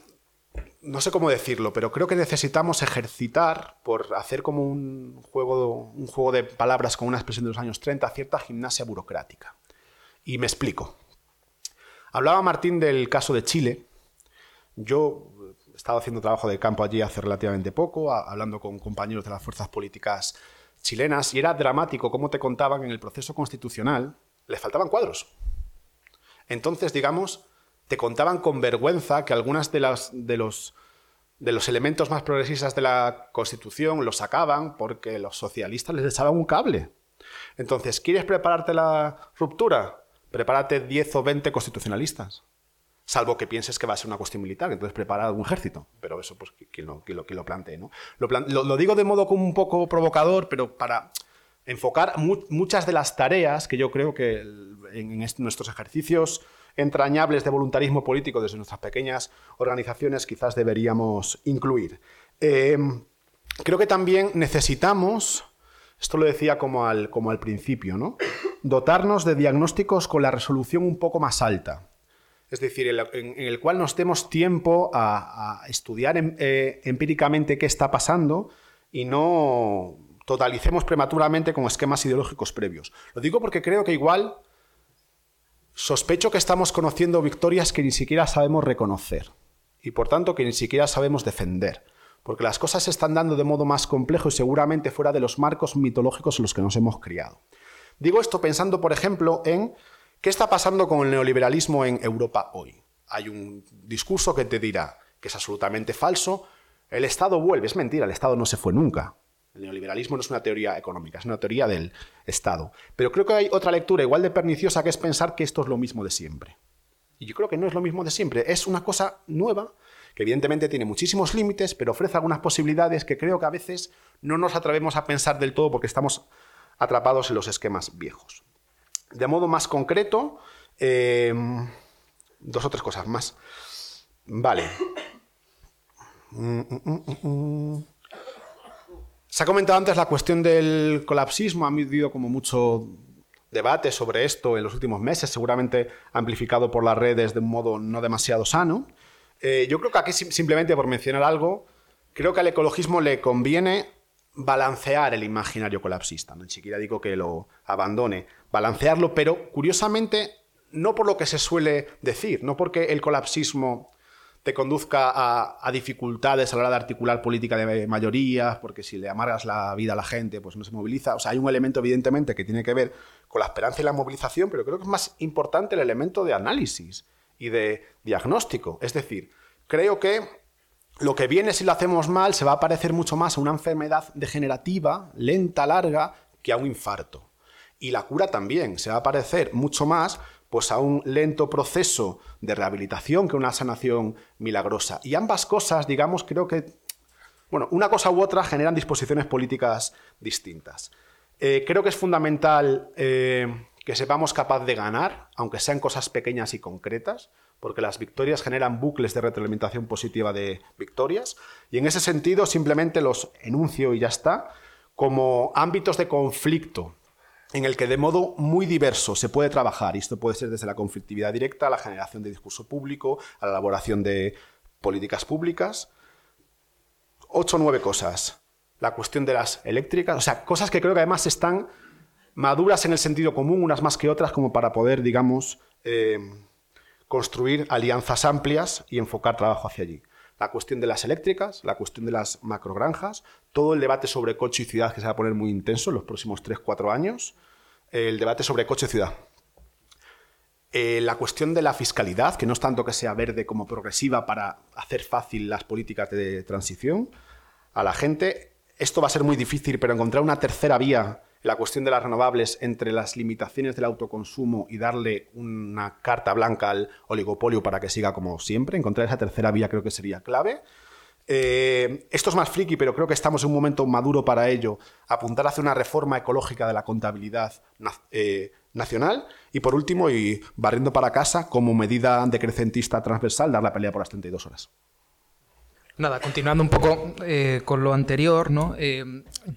No sé cómo decirlo, pero creo que necesitamos ejercitar, por hacer como un juego, un juego de palabras con una expresión de los años 30, cierta gimnasia burocrática. Y me explico. Hablaba Martín del caso de Chile. Yo estado haciendo trabajo de campo allí hace relativamente poco, hablando con compañeros de las fuerzas políticas chilenas, y era dramático cómo te contaban en el proceso constitucional, le faltaban cuadros. Entonces, digamos, contaban con vergüenza que algunas de, las, de, los, de los elementos más progresistas de la Constitución los sacaban porque los socialistas les echaban un cable. Entonces, ¿quieres prepararte la ruptura? Prepárate 10 o 20 constitucionalistas salvo que pienses que va a ser una cuestión militar, entonces prepara un ejército. Pero eso, pues, quien lo, lo, lo plantee. ¿no? Lo, digo de modo un poco provocador, pero para enfocar muchas de las tareas que yo creo que en, nuestros ejercicios entrañables de voluntarismo político desde nuestras pequeñas organizaciones quizás deberíamos incluir. Eh, creo que también necesitamos, esto lo decía como al, como al principio, ¿no? dotarnos de diagnósticos con la resolución un poco más alta es decir, en, el cual nos demos tiempo a, estudiar em, eh, empíricamente qué está pasando y no totalicemos prematuramente con esquemas ideológicos previos. Lo digo porque creo que igual sospecho que estamos conociendo victorias que ni siquiera sabemos reconocer y por tanto que ni siquiera sabemos defender, porque las cosas se están dando de modo más complejo y seguramente fuera de los marcos mitológicos en los que nos hemos criado. Digo esto pensando, por ejemplo, en ¿Qué está pasando con el neoliberalismo en Europa hoy? Hay un discurso que te dirá que es absolutamente falso. El Estado vuelve, es mentira, el Estado no se fue nunca. El neoliberalismo no es una teoría económica, es una teoría del Estado. Pero creo que hay otra lectura igual de perniciosa que es pensar que esto es lo mismo de siempre. Y yo creo que no es lo mismo de siempre, es una cosa nueva que evidentemente tiene muchísimos límites, pero ofrece algunas posibilidades que creo que a veces no nos atrevemos a pensar del todo porque estamos atrapados en los esquemas viejos. De modo más concreto, em, dos o tres cosas más. Vale. Mm, mm, mm, Se ha comentado antes la cuestión del colapsismo, ha habido como mucho debate sobre esto en los últimos meses, seguramente amplificado por las redes de un modo no demasiado sano. Eh, yo creo que aquí simplemente por mencionar algo, creo que al ecologismo le conviene balancear el imaginario colapsista. Ni siquiera digo que lo abandone, balancearlo, pero curiosamente no por lo que se suele decir, no porque el colapsismo te conduzca a, dificultades a la hora de articular política de mayorías, porque si le amargas la vida a la gente, pues no se moviliza. O sea, hay un elemento evidentemente que tiene que ver con la esperanza y la movilización, pero creo que es más importante el elemento de análisis y de diagnóstico. Es decir, creo que lo que viene si lo hacemos mal se va a parecer mucho más a una enfermedad degenerativa, lenta, larga, que a un infarto. Y la cura también se va a parecer mucho más pues a un lento proceso de rehabilitación que una sanación milagrosa. Y ambas cosas, digamos, creo que, bueno, una cosa u otra generan disposiciones políticas distintas. Eh, creo que es fundamental eh, que sepamos capaz de ganar, aunque sean cosas pequeñas y concretas, porque las victorias generan bucles de retroalimentación positiva de victorias. Y en ese sentido, simplemente los enuncio y ya está, como ámbitos de conflicto en el que de modo muy diverso se puede trabajar, y esto puede ser desde la conflictividad directa a la generación de discurso público, a la elaboración de políticas públicas. Ocho o nueve cosas. La cuestión de las eléctricas, o sea, cosas que creo que además están maduras en el sentido común, unas más que otras, como para poder, digamos, eh, construir alianzas amplias y enfocar trabajo hacia allí. La cuestión de las eléctricas, la cuestión de las macrogranjas, todo el debate sobre coche y ciudad que se va a poner muy intenso en los próximos 3-4 años, el debate sobre coche y ciudad. Eh, la cuestión de la fiscalidad, que no es tanto que sea verde como progresiva para hacer fácil las políticas de transición a la gente. Esto va a ser muy difícil, pero encontrar una tercera vía la cuestión de las renovables entre las limitaciones del autoconsumo y darle una carta blanca al oligopolio para que siga como siempre, encontrar esa tercera vía creo que sería clave. Eh, esto es más friki, pero creo que estamos en un momento maduro para ello. Apuntar hacia una reforma ecológica de la contabilidad eh, nacional. Y por último, y barriendo para casa, como medida decrecentista transversal, dar la pelea por las 32 horas. Nada, continuando un poco eh, con lo anterior, ¿no?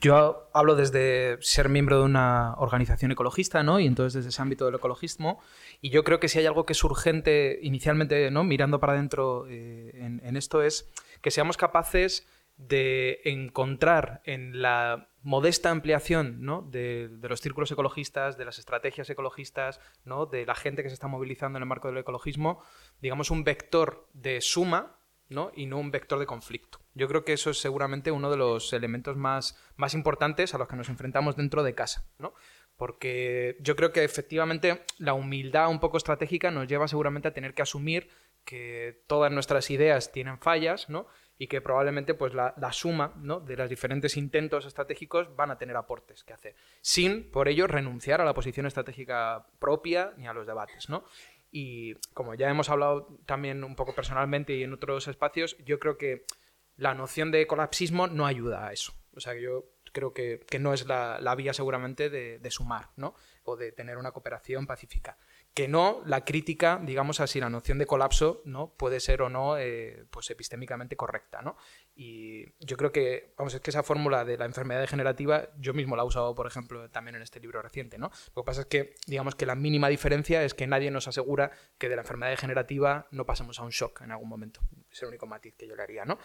yo hablo desde ser miembro de una organización ecologista, ¿no? Y entonces desde ese ámbito del ecologismo. Y yo creo que si hay algo que es urgente inicialmente, ¿no? Mirando para adentro en esto es que seamos capaces de encontrar en la modesta ampliación de, los círculos ecologistas, de las estrategias ecologistas, ¿no? de la gente que se está movilizando en el marco del ecologismo, digamos un vector de suma ¿no? y no un vector de conflicto. Yo creo que eso es seguramente uno de los elementos más, más importantes a los que nos enfrentamos dentro de casa. ¿no? Porque yo creo que efectivamente la humildad un poco estratégica nos lleva seguramente a tener que asumir que todas nuestras ideas tienen fallas, ¿no? Y que probablemente pues, la, suma ¿no? de los diferentes intentos estratégicos van a tener aportes que hacer, sin por ello renunciar a la posición estratégica propia ni a los debates, ¿no? Y como ya hemos hablado también un poco personalmente y en otros espacios, yo creo que la noción de colapsismo no ayuda a eso. O sea, yo creo que, no es la, vía seguramente de, de, sumar, ¿no? O de tener una cooperación pacífica que no la crítica, digamos así, la noción de colapso, ¿no? Puede ser o no, eh, pues epistémicamente correcta, ¿no? Y yo creo que, vamos, es que esa fórmula de la enfermedad degenerativa, yo mismo la he usado, por ejemplo, también en este libro reciente, ¿no? Lo que pasa es que, digamos que la mínima diferencia es que nadie nos asegura que de la enfermedad degenerativa no pasemos a un shock en algún momento. Es el único matiz que yo le haría, ¿no?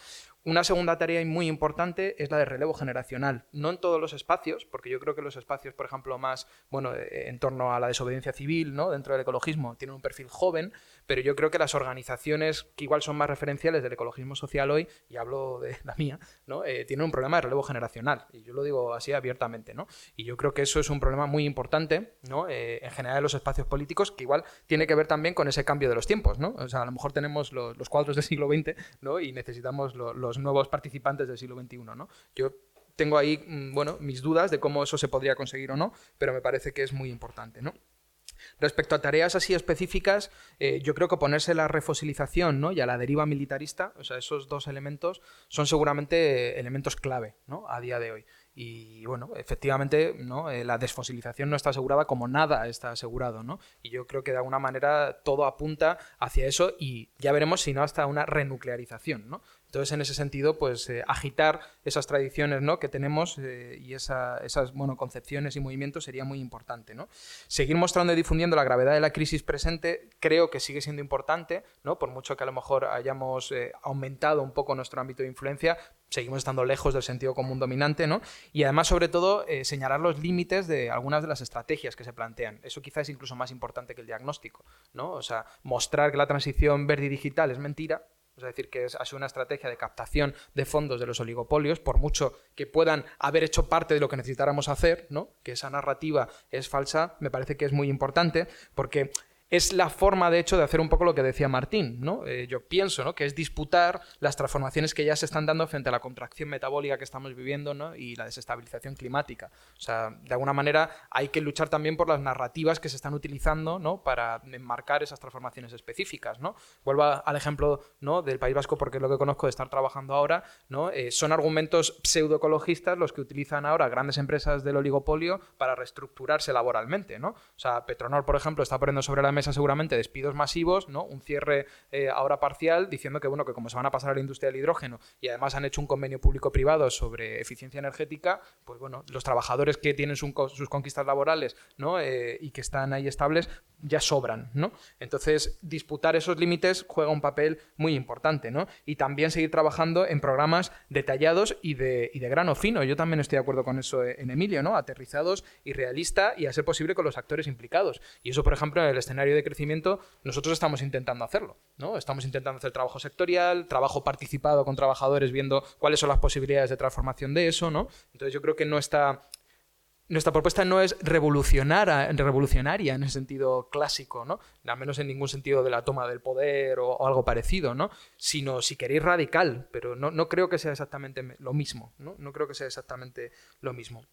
Una segunda tarea muy importante es la de relevo generacional. No en todos los espacios, porque yo creo que los espacios, por ejemplo, más, bueno, eh, en torno a la desobediencia civil, ¿no? Dentro del ecologismo, tienen un perfil joven, pero yo creo que las organizaciones que igual son más referenciales del ecologismo social hoy, y hablo de la mía, ¿no? Eh, tienen un problema de relevo generacional, y yo lo digo así abiertamente, ¿no? Y yo creo que eso es un problema muy importante, ¿no? Eh, en general en los espacios políticos, que igual tiene que ver también con ese cambio de los tiempos, ¿no? O sea, a lo mejor tenemos los, cuadros del siglo XX, ¿no? Y necesitamos los nuevos participantes del siglo XXI, ¿no? Yo tengo ahí, mm, bueno, mis dudas de cómo eso se podría conseguir o no, pero me parece que es muy importante, ¿no? Respecto a tareas así específicas, eh, yo creo que ponerse la refosilización y a la deriva militarista, o sea, esos dos elementos son seguramente elementos clave ¿no? a día de hoy. Y bueno, efectivamente, ¿no? Eh, la desfosilización no está asegurada como nada está asegurado, ¿no? Y yo creo que de alguna manera todo apunta hacia eso y ya veremos si no hasta una renuclearización, ¿no? Entonces, en ese sentido, pues eh, agitar esas tradiciones ¿no? que tenemos eh, y esas bueno, concepciones y movimientos sería muy importante. ¿no? Seguir mostrando y difundiendo la gravedad de la crisis presente creo que sigue siendo importante, ¿no? por mucho que a lo mejor hayamos aumentado un poco nuestro ámbito de influencia, seguimos estando lejos del sentido común dominante, ¿no? Y además, sobre todo, señalar los límites de algunas de las estrategias que se plantean. Eso quizás es incluso más importante que el diagnóstico, ¿no? O sea, mostrar que la transición verde y digital es mentira, es decir, que ha sido una estrategia de captación de fondos de los oligopolios, por mucho que puedan haber hecho parte de lo que necesitáramos hacer, ¿no? que esa narrativa es falsa, me parece que es muy importante, porque es la forma, de hecho, de hacer un poco lo que decía Martín, ¿no? Eh, yo pienso, ¿no? Que es disputar las transformaciones que ya se están dando frente a la contracción metabólica que estamos viviendo, ¿no? Y la desestabilización climática. O sea, de alguna manera hay que luchar también por las narrativas que se están utilizando, ¿no? Para enmarcar esas transformaciones específicas, ¿no? Vuelvo al ejemplo, ¿no? Del País Vasco porque es lo que conozco de estar trabajando ahora, ¿no? Eh, son argumentos pseudoecologistas los que utilizan ahora grandes empresas del oligopolio para reestructurarse laboralmente, ¿no? O sea, Petronor, por ejemplo, está poniendo sobre la mesa seguramente despidos masivos. Un cierre eh, ahora parcial diciendo que, bueno, que como se van a pasar a la industria del hidrógeno y además han hecho un convenio público-privado sobre eficiencia energética, pues bueno, los trabajadores que tienen sus conquistas laborales. Eh, y que están ahí estables, ya sobran. Entonces, disputar esos límites juega un papel muy importante. Y también seguir trabajando en programas detallados y de, y de grano fino. Yo también estoy de acuerdo con eso en Emilio, ¿no? Aterrizados y realista y a ser posible con los actores implicados. Y eso, por ejemplo, en el escenario de crecimiento, nosotros estamos intentando hacerlo, ¿no? Estamos intentando hacer trabajo sectorial, trabajo participado con trabajadores, viendo cuáles son las posibilidades de transformación de eso, ¿no? Entonces yo creo que no está nuestra propuesta no es revolucionaria en el sentido clásico, ¿no? Al menos en ningún sentido de la toma del poder o, algo parecido, ¿no? Sino, si queréis, radical, pero no, no creo que sea exactamente lo mismo, ¿no? No creo que sea exactamente lo mismo.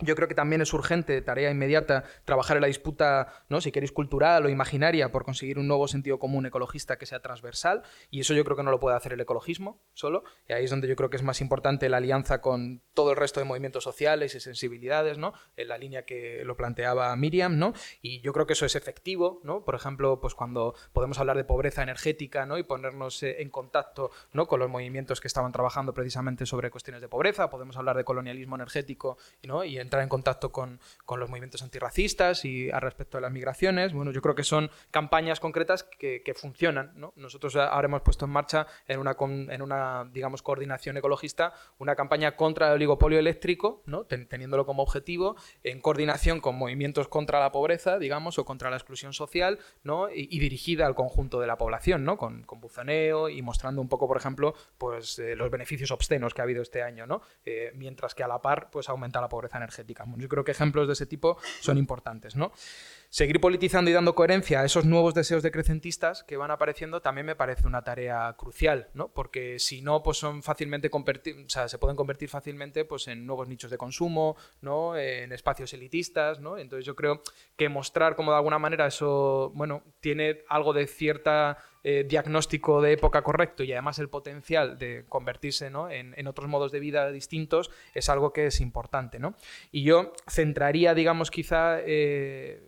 Yo creo que también es urgente, tarea inmediata, trabajar en la disputa, ¿no? si queréis, cultural o imaginaria por conseguir un nuevo sentido común ecologista que sea transversal. Y eso yo creo que no lo puede hacer el ecologismo solo. Y ahí es donde yo creo que es más importante la alianza con todo el resto de movimientos sociales y sensibilidades, ¿no? en la línea que lo planteaba Miriam. ¿no? Y yo creo que eso es efectivo. ¿no? Por ejemplo, pues cuando podemos hablar de pobreza energética ¿no? y ponernos eh, en contacto ¿no? con los movimientos que estaban trabajando precisamente sobre cuestiones de pobreza, podemos hablar de colonialismo energético ¿no? y entrar en contacto con, con, los movimientos antirracistas y a respecto de las migraciones. Bueno, yo creo que son campañas concretas que, que funcionan. ¿no? Nosotros ahora hemos puesto en marcha en una, en una, digamos, coordinación ecologista una campaña contra el oligopolio eléctrico, ¿no? teniéndolo como objetivo, en coordinación con movimientos contra la pobreza, digamos, o contra la exclusión social, ¿no? y, dirigida al conjunto de la población, ¿no? con, con buzoneo y mostrando un poco, por ejemplo, pues, eh, los beneficios obscenos que ha habido este año, ¿no? Eh, mientras que a la par pues, aumenta la pobreza energética. Yo creo que ejemplos de ese tipo son importantes, ¿no? Seguir politizando y dando coherencia a esos nuevos deseos decrecentistas que van apareciendo también me parece una tarea crucial, ¿no? Porque si no, pues son fácilmente convertir, o sea, se pueden convertir fácilmente pues, en nuevos nichos de consumo, ¿no? En espacios elitistas, ¿no? Entonces yo creo que mostrar como de alguna manera eso, bueno, tiene algo de cierta eh, diagnóstico de época correcto y además el potencial de convertirse en, otros modos de vida distintos es algo que es importante. ¿no? Y yo centraría, digamos, quizá eh,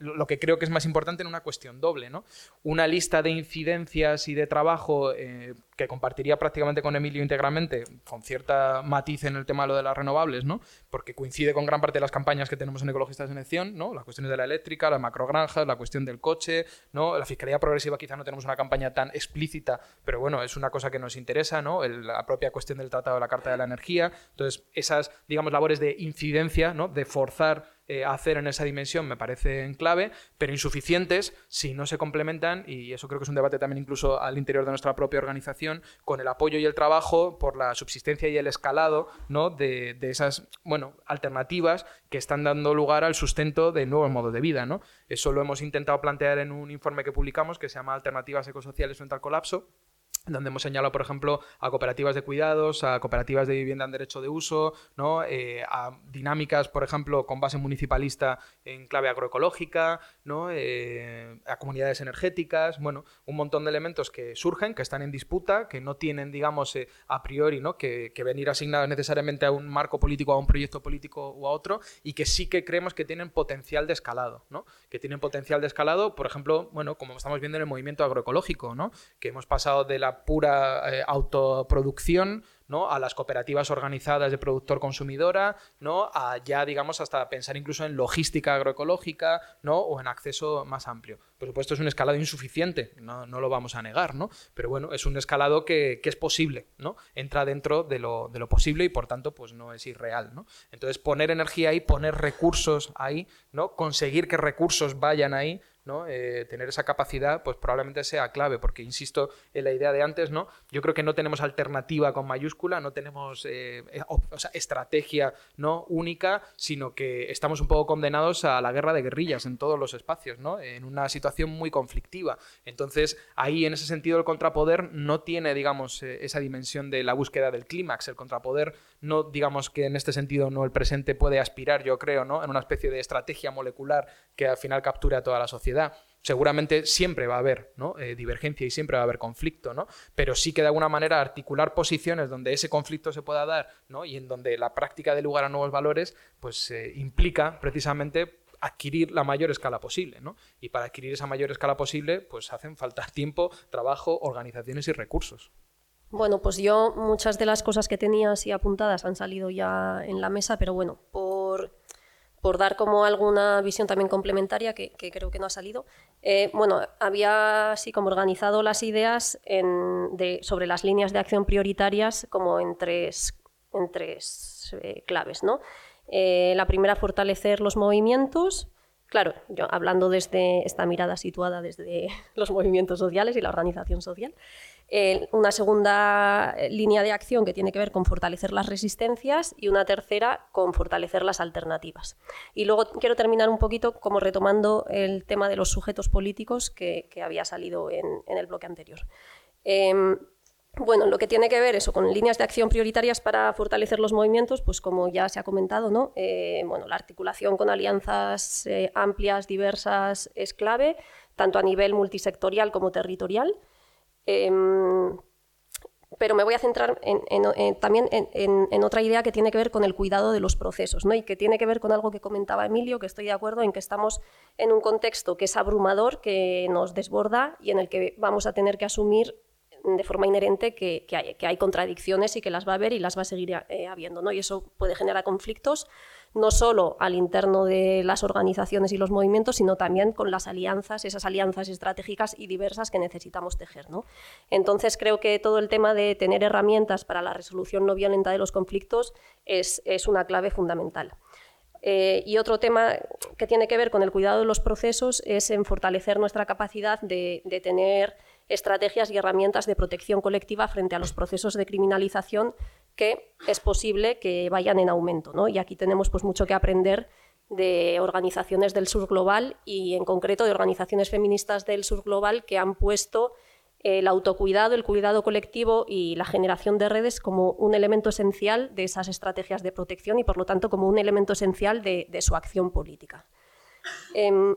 lo que creo que es más importante en una cuestión doble. ¿no? Una lista de incidencias y de trabajo eh, que compartiría prácticamente con Emilio íntegramente, con cierta matiz en el tema de lo de las renovables, ¿no? porque coincide con gran parte de las campañas que tenemos en Ecologistas en Acción, ¿no? las cuestiones de la eléctrica, las macrogranjas, la cuestión del coche, ¿no? la fiscalía progresiva quizá no tenemos una campaña tan explícita, pero bueno, es una cosa que nos interesa, ¿no? la propia cuestión del Tratado de la Carta de la Energía, entonces esas, digamos, labores de incidencia, ¿no? de forzar eh, hacer en esa dimensión me parecen clave, pero insuficientes si no se complementan, y eso creo que es un debate también incluso al interior de nuestra propia organización, con el apoyo y el trabajo por la subsistencia y el escalado ¿no? de, esas bueno, alternativas que están dando lugar al sustento de nuevos modos de vida. ¿no? Eso lo hemos intentado plantear en un informe que publicamos que se llama Alternativas ecosociales frente al colapso donde hemos señalado, por ejemplo, a cooperativas de cuidados, a cooperativas de vivienda en derecho de uso, ¿no? Eh, a dinámicas, por ejemplo, con base municipalista en clave agroecológica, ¿no? Eh, a comunidades energéticas, bueno, un montón de elementos que surgen, que están en disputa, que no tienen, digamos, eh, a priori, ¿no? Que, que, venir asignados necesariamente a un marco político, a un proyecto político o a otro, y que sí que creemos que tienen potencial de escalado, ¿no? Que tienen potencial de escalado, por ejemplo, bueno, como estamos viendo en el movimiento agroecológico, ¿no? Que hemos pasado de la pura eh, autoproducción ¿no? a las cooperativas organizadas de productor-consumidora, ¿no? ya, digamos, hasta pensar incluso en logística agroecológica ¿no? o en acceso más amplio. Por supuesto, es un escalado insuficiente, no, lo vamos a negar, ¿no? pero bueno, es un escalado que, es posible, ¿no? entra dentro de lo, de lo, posible y por tanto pues no es irreal. ¿no? Entonces, poner energía ahí, poner recursos ahí, ¿no? conseguir que recursos vayan ahí, ¿no? Eh, tener esa capacidad, pues probablemente sea clave, porque insisto en la idea de antes, ¿no? Yo creo que no tenemos alternativa con mayúscula, no tenemos eh, eh, estrategia ¿no? única, sino que estamos un poco condenados a la guerra de guerrillas en todos los espacios, ¿no? En una situación muy conflictiva. Entonces, ahí en ese sentido el contrapoder no tiene, digamos, esa dimensión de la búsqueda del clímax. El contrapoder no, digamos que en este sentido no el presente puede aspirar, yo creo, ¿no? En una especie de estrategia molecular que al final capture a toda la sociedad seguramente siempre va a haber ¿no? Eh, divergencia y siempre va a haber conflicto, ¿no? pero sí que de alguna manera articular posiciones donde ese conflicto se pueda dar ¿no? y en donde la práctica de lugar a nuevos valores pues, eh, implica precisamente adquirir la mayor escala posible. ¿no? Y para adquirir esa mayor escala posible pues hacen falta tiempo, trabajo, organizaciones y recursos. Bueno, pues yo muchas de las cosas que tenía así apuntadas han salido ya en la mesa, pero bueno, por por dar como alguna visión también complementaria, que, creo que no ha salido, eh, bueno, había así como organizado las ideas sobre las líneas de acción prioritarias como en tres, en tres eh, claves. ¿no? Eh, la primera, fortalecer los movimientos. Claro, yo hablando desde esta mirada situada desde los movimientos sociales y la organización social una segunda eh, línea de acción que tiene que ver con fortalecer las resistencias y una tercera con fortalecer las alternativas. Y luego quiero terminar un poquito como retomando el tema de los sujetos políticos que, había salido en, el bloque anterior. Em, bueno, lo que tiene que ver eso con líneas de acción prioritarias para fortalecer los movimientos, pues como ya se ha comentado, ¿no? Eh, bueno, la articulación con alianzas eh, amplias, diversas, es clave, tanto a nivel multisectorial como territorial. Em, pero me voy a centrar también en, otra idea que tiene que ver con el cuidado de los procesos, ¿no? y que tiene que ver con algo que comentaba Emilio, que estoy de acuerdo en que estamos en un contexto que es abrumador, que nos desborda y en el que vamos a tener que asumir de forma inherente que, hay, contradicciones y que las va a haber y las va a seguir eh, habiendo. ¿no? Y eso puede generar conflictos no solo al interno de las organizaciones y los movimientos, sino también con las alianzas, esas alianzas estratégicas y diversas que necesitamos tejer. ¿no? Entonces creo que todo el tema de tener herramientas para la resolución no violenta de los conflictos es, una clave fundamental. Eh, y otro tema que tiene que ver con el cuidado de los procesos es en fortalecer nuestra capacidad de tener estrategias y herramientas de protección colectiva frente a los procesos de criminalización que es posible que vayan en aumento. ¿no? Y aquí tenemos pues, mucho que aprender de organizaciones del sur global y en concreto de organizaciones feministas del sur global que han puesto el autocuidado, el cuidado colectivo y la generación de redes como un elemento esencial de esas estrategias de protección y por lo tanto como un elemento esencial de, su acción política. Em,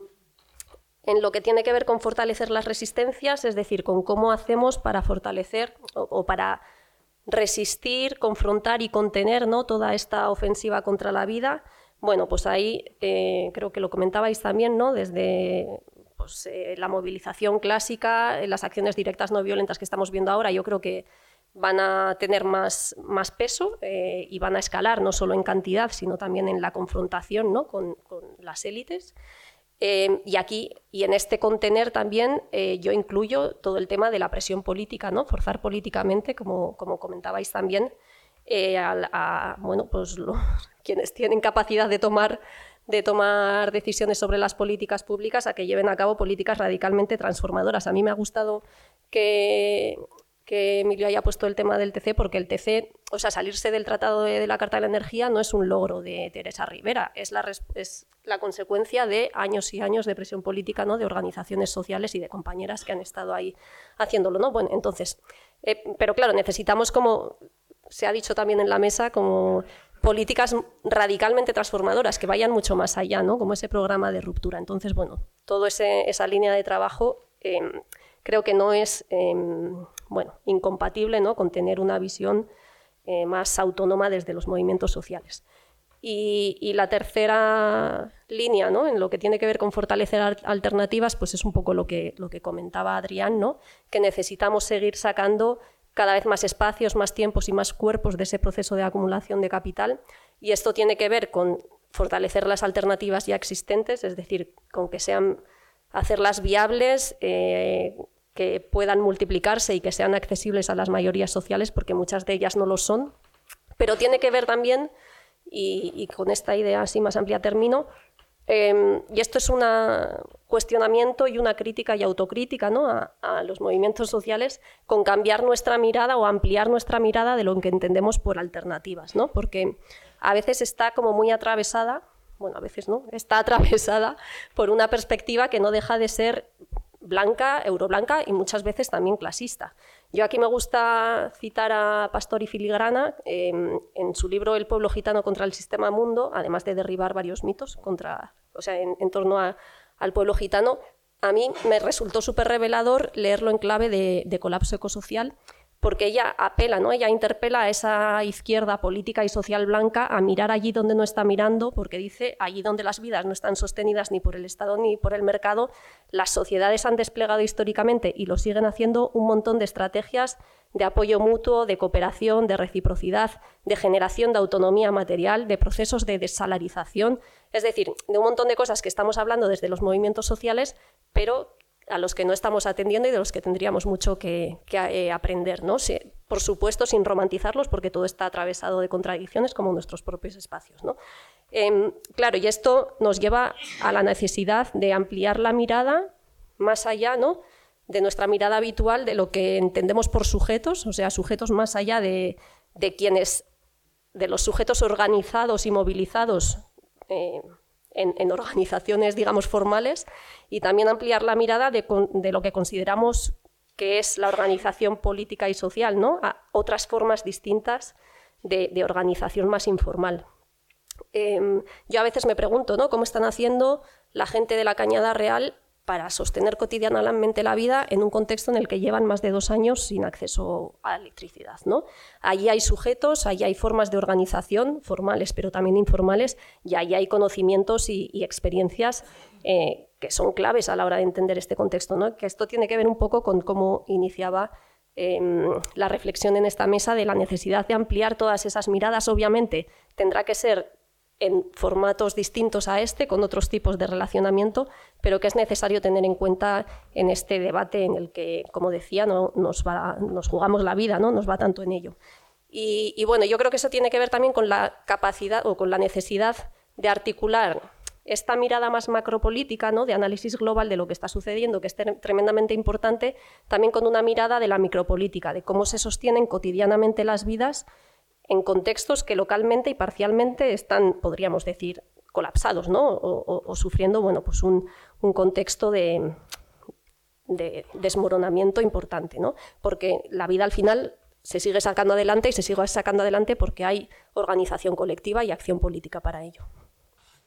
en lo que tiene que ver con fortalecer las resistencias, es decir, con cómo hacemos para fortalecer o para resistir, confrontar y contener ¿no? toda esta ofensiva contra la vida. Bueno, pues ahí eh, creo que lo comentabais también, ¿no? desde pues, eh, la movilización clásica, las acciones directas no violentas que estamos viendo ahora, yo creo que van a tener más, más peso eh, y van a escalar no solo en cantidad, sino también en la confrontación ¿no? con las élites. Em, y aquí, y en este contener también, eh, yo incluyo todo el tema de la presión política, ¿no? Forzar políticamente, como, como comentabais también, eh, a, bueno, pues quienes tienen capacidad de tomar, de tomar decisiones sobre las políticas públicas a que lleven a cabo políticas radicalmente transformadoras. A mí me ha gustado que que Emilio haya puesto el tema del TC, porque el TC, o sea, salirse del Tratado de, la Carta de la Energía no es un logro de Teresa Rivera, es la, es la consecuencia de años y años de presión política, ¿no? de organizaciones sociales y de compañeras que han estado ahí haciéndolo. ¿no? Bueno, entonces, eh, pero claro, necesitamos, como se ha dicho también en la mesa, como políticas radicalmente transformadoras que vayan mucho más allá, ¿no? como ese programa de ruptura. Entonces, bueno, toda esa línea de trabajo em, creo que no es em, bueno, incompatible ¿no? con tener una visión eh, más autónoma desde los movimientos sociales. Y, la tercera línea, ¿no? en lo que tiene que ver con fortalecer alternativas, pues es un poco lo que, lo que comentaba Adrián, ¿no? que necesitamos seguir sacando cada vez más espacios, más tiempos y más cuerpos de ese proceso de acumulación de capital. Y esto tiene que ver con fortalecer las alternativas ya existentes, es decir, con que sean hacerlas viables, eh, que puedan multiplicarse y que sean accesibles a las mayorías sociales, porque muchas de ellas no lo son. Pero tiene que ver también, y, con esta idea así más amplia termino, Em, y esto es un cuestionamiento y una crítica y autocrítica ¿no? a, a, los movimientos sociales con cambiar nuestra mirada o ampliar nuestra mirada de lo que entendemos por alternativas, ¿no? porque a veces está como muy atravesada, bueno, a veces no, está atravesada por una perspectiva que no deja de ser blanca, euroblanca y muchas veces también clasista. Yo aquí me gusta citar a Pastor y Filigrana em, en su libro El pueblo gitano contra el sistema mundo, además de derribar varios mitos contra, o sea, en, torno al pueblo gitano. A mí me resultó súper revelador leerlo en clave de, de colapso ecosocial porque ella apela, ¿no? ella interpela a esa izquierda política y social blanca a mirar allí donde no está mirando, porque dice, allí donde las vidas no están sostenidas ni por el Estado ni por el mercado, las sociedades han desplegado históricamente y lo siguen haciendo un montón de estrategias de apoyo mutuo, de cooperación, de reciprocidad, de generación de autonomía material, de procesos de desalarización, es decir, de un montón de cosas que estamos hablando desde los movimientos sociales, pero a los que no estamos atendiendo y de los que tendríamos mucho que, eh, aprender. ¿no? por supuesto, sin romantizarlos, porque todo está atravesado de contradicciones como nuestros propios espacios. ¿no? Em, claro, y esto nos lleva a la necesidad de ampliar la mirada más allá ¿no? de nuestra mirada habitual de lo que entendemos por sujetos, o sea, sujetos más allá de, de quienes, de los sujetos organizados y movilizados. Eh, en, organizaciones, digamos, formales y también ampliar la mirada de, lo que consideramos que es la organización política y social, ¿no? a otras formas distintas de, organización más informal. Em, yo a veces me pregunto ¿no? cómo están haciendo la gente de la Cañada Real para sostener cotidianamente la vida en un contexto en el que llevan más de dos años sin acceso a electricidad. ¿no? Allí hay sujetos, allí hay formas de organización, formales pero también informales, y allí hay conocimientos y, experiencias eh, que son claves a la hora de entender este contexto. ¿no? Que esto tiene que ver un poco con cómo iniciaba em, la reflexión en esta mesa de la necesidad de ampliar todas esas miradas. Obviamente tendrá que ser en formatos distintos a este, con otros tipos de relacionamiento, pero que es necesario tener en cuenta en este debate en el que, como decía, no, nos, jugamos la vida, ¿no? nos va tanto en ello. Y, bueno, yo creo que eso tiene que ver también con la capacidad o con la necesidad de articular esta mirada más macropolítica, ¿no? de análisis global de lo que está sucediendo, que es tremendamente importante, también con una mirada de la micropolítica, de cómo se sostienen cotidianamente las vidas en contextos que localmente y parcialmente están, podríamos decir, colapsados, ¿no? O, sufriendo, bueno, pues un, contexto de, desmoronamiento importante, ¿no? Porque la vida al final se sigue sacando adelante y se sigue sacando adelante porque hay organización colectiva y acción política para ello.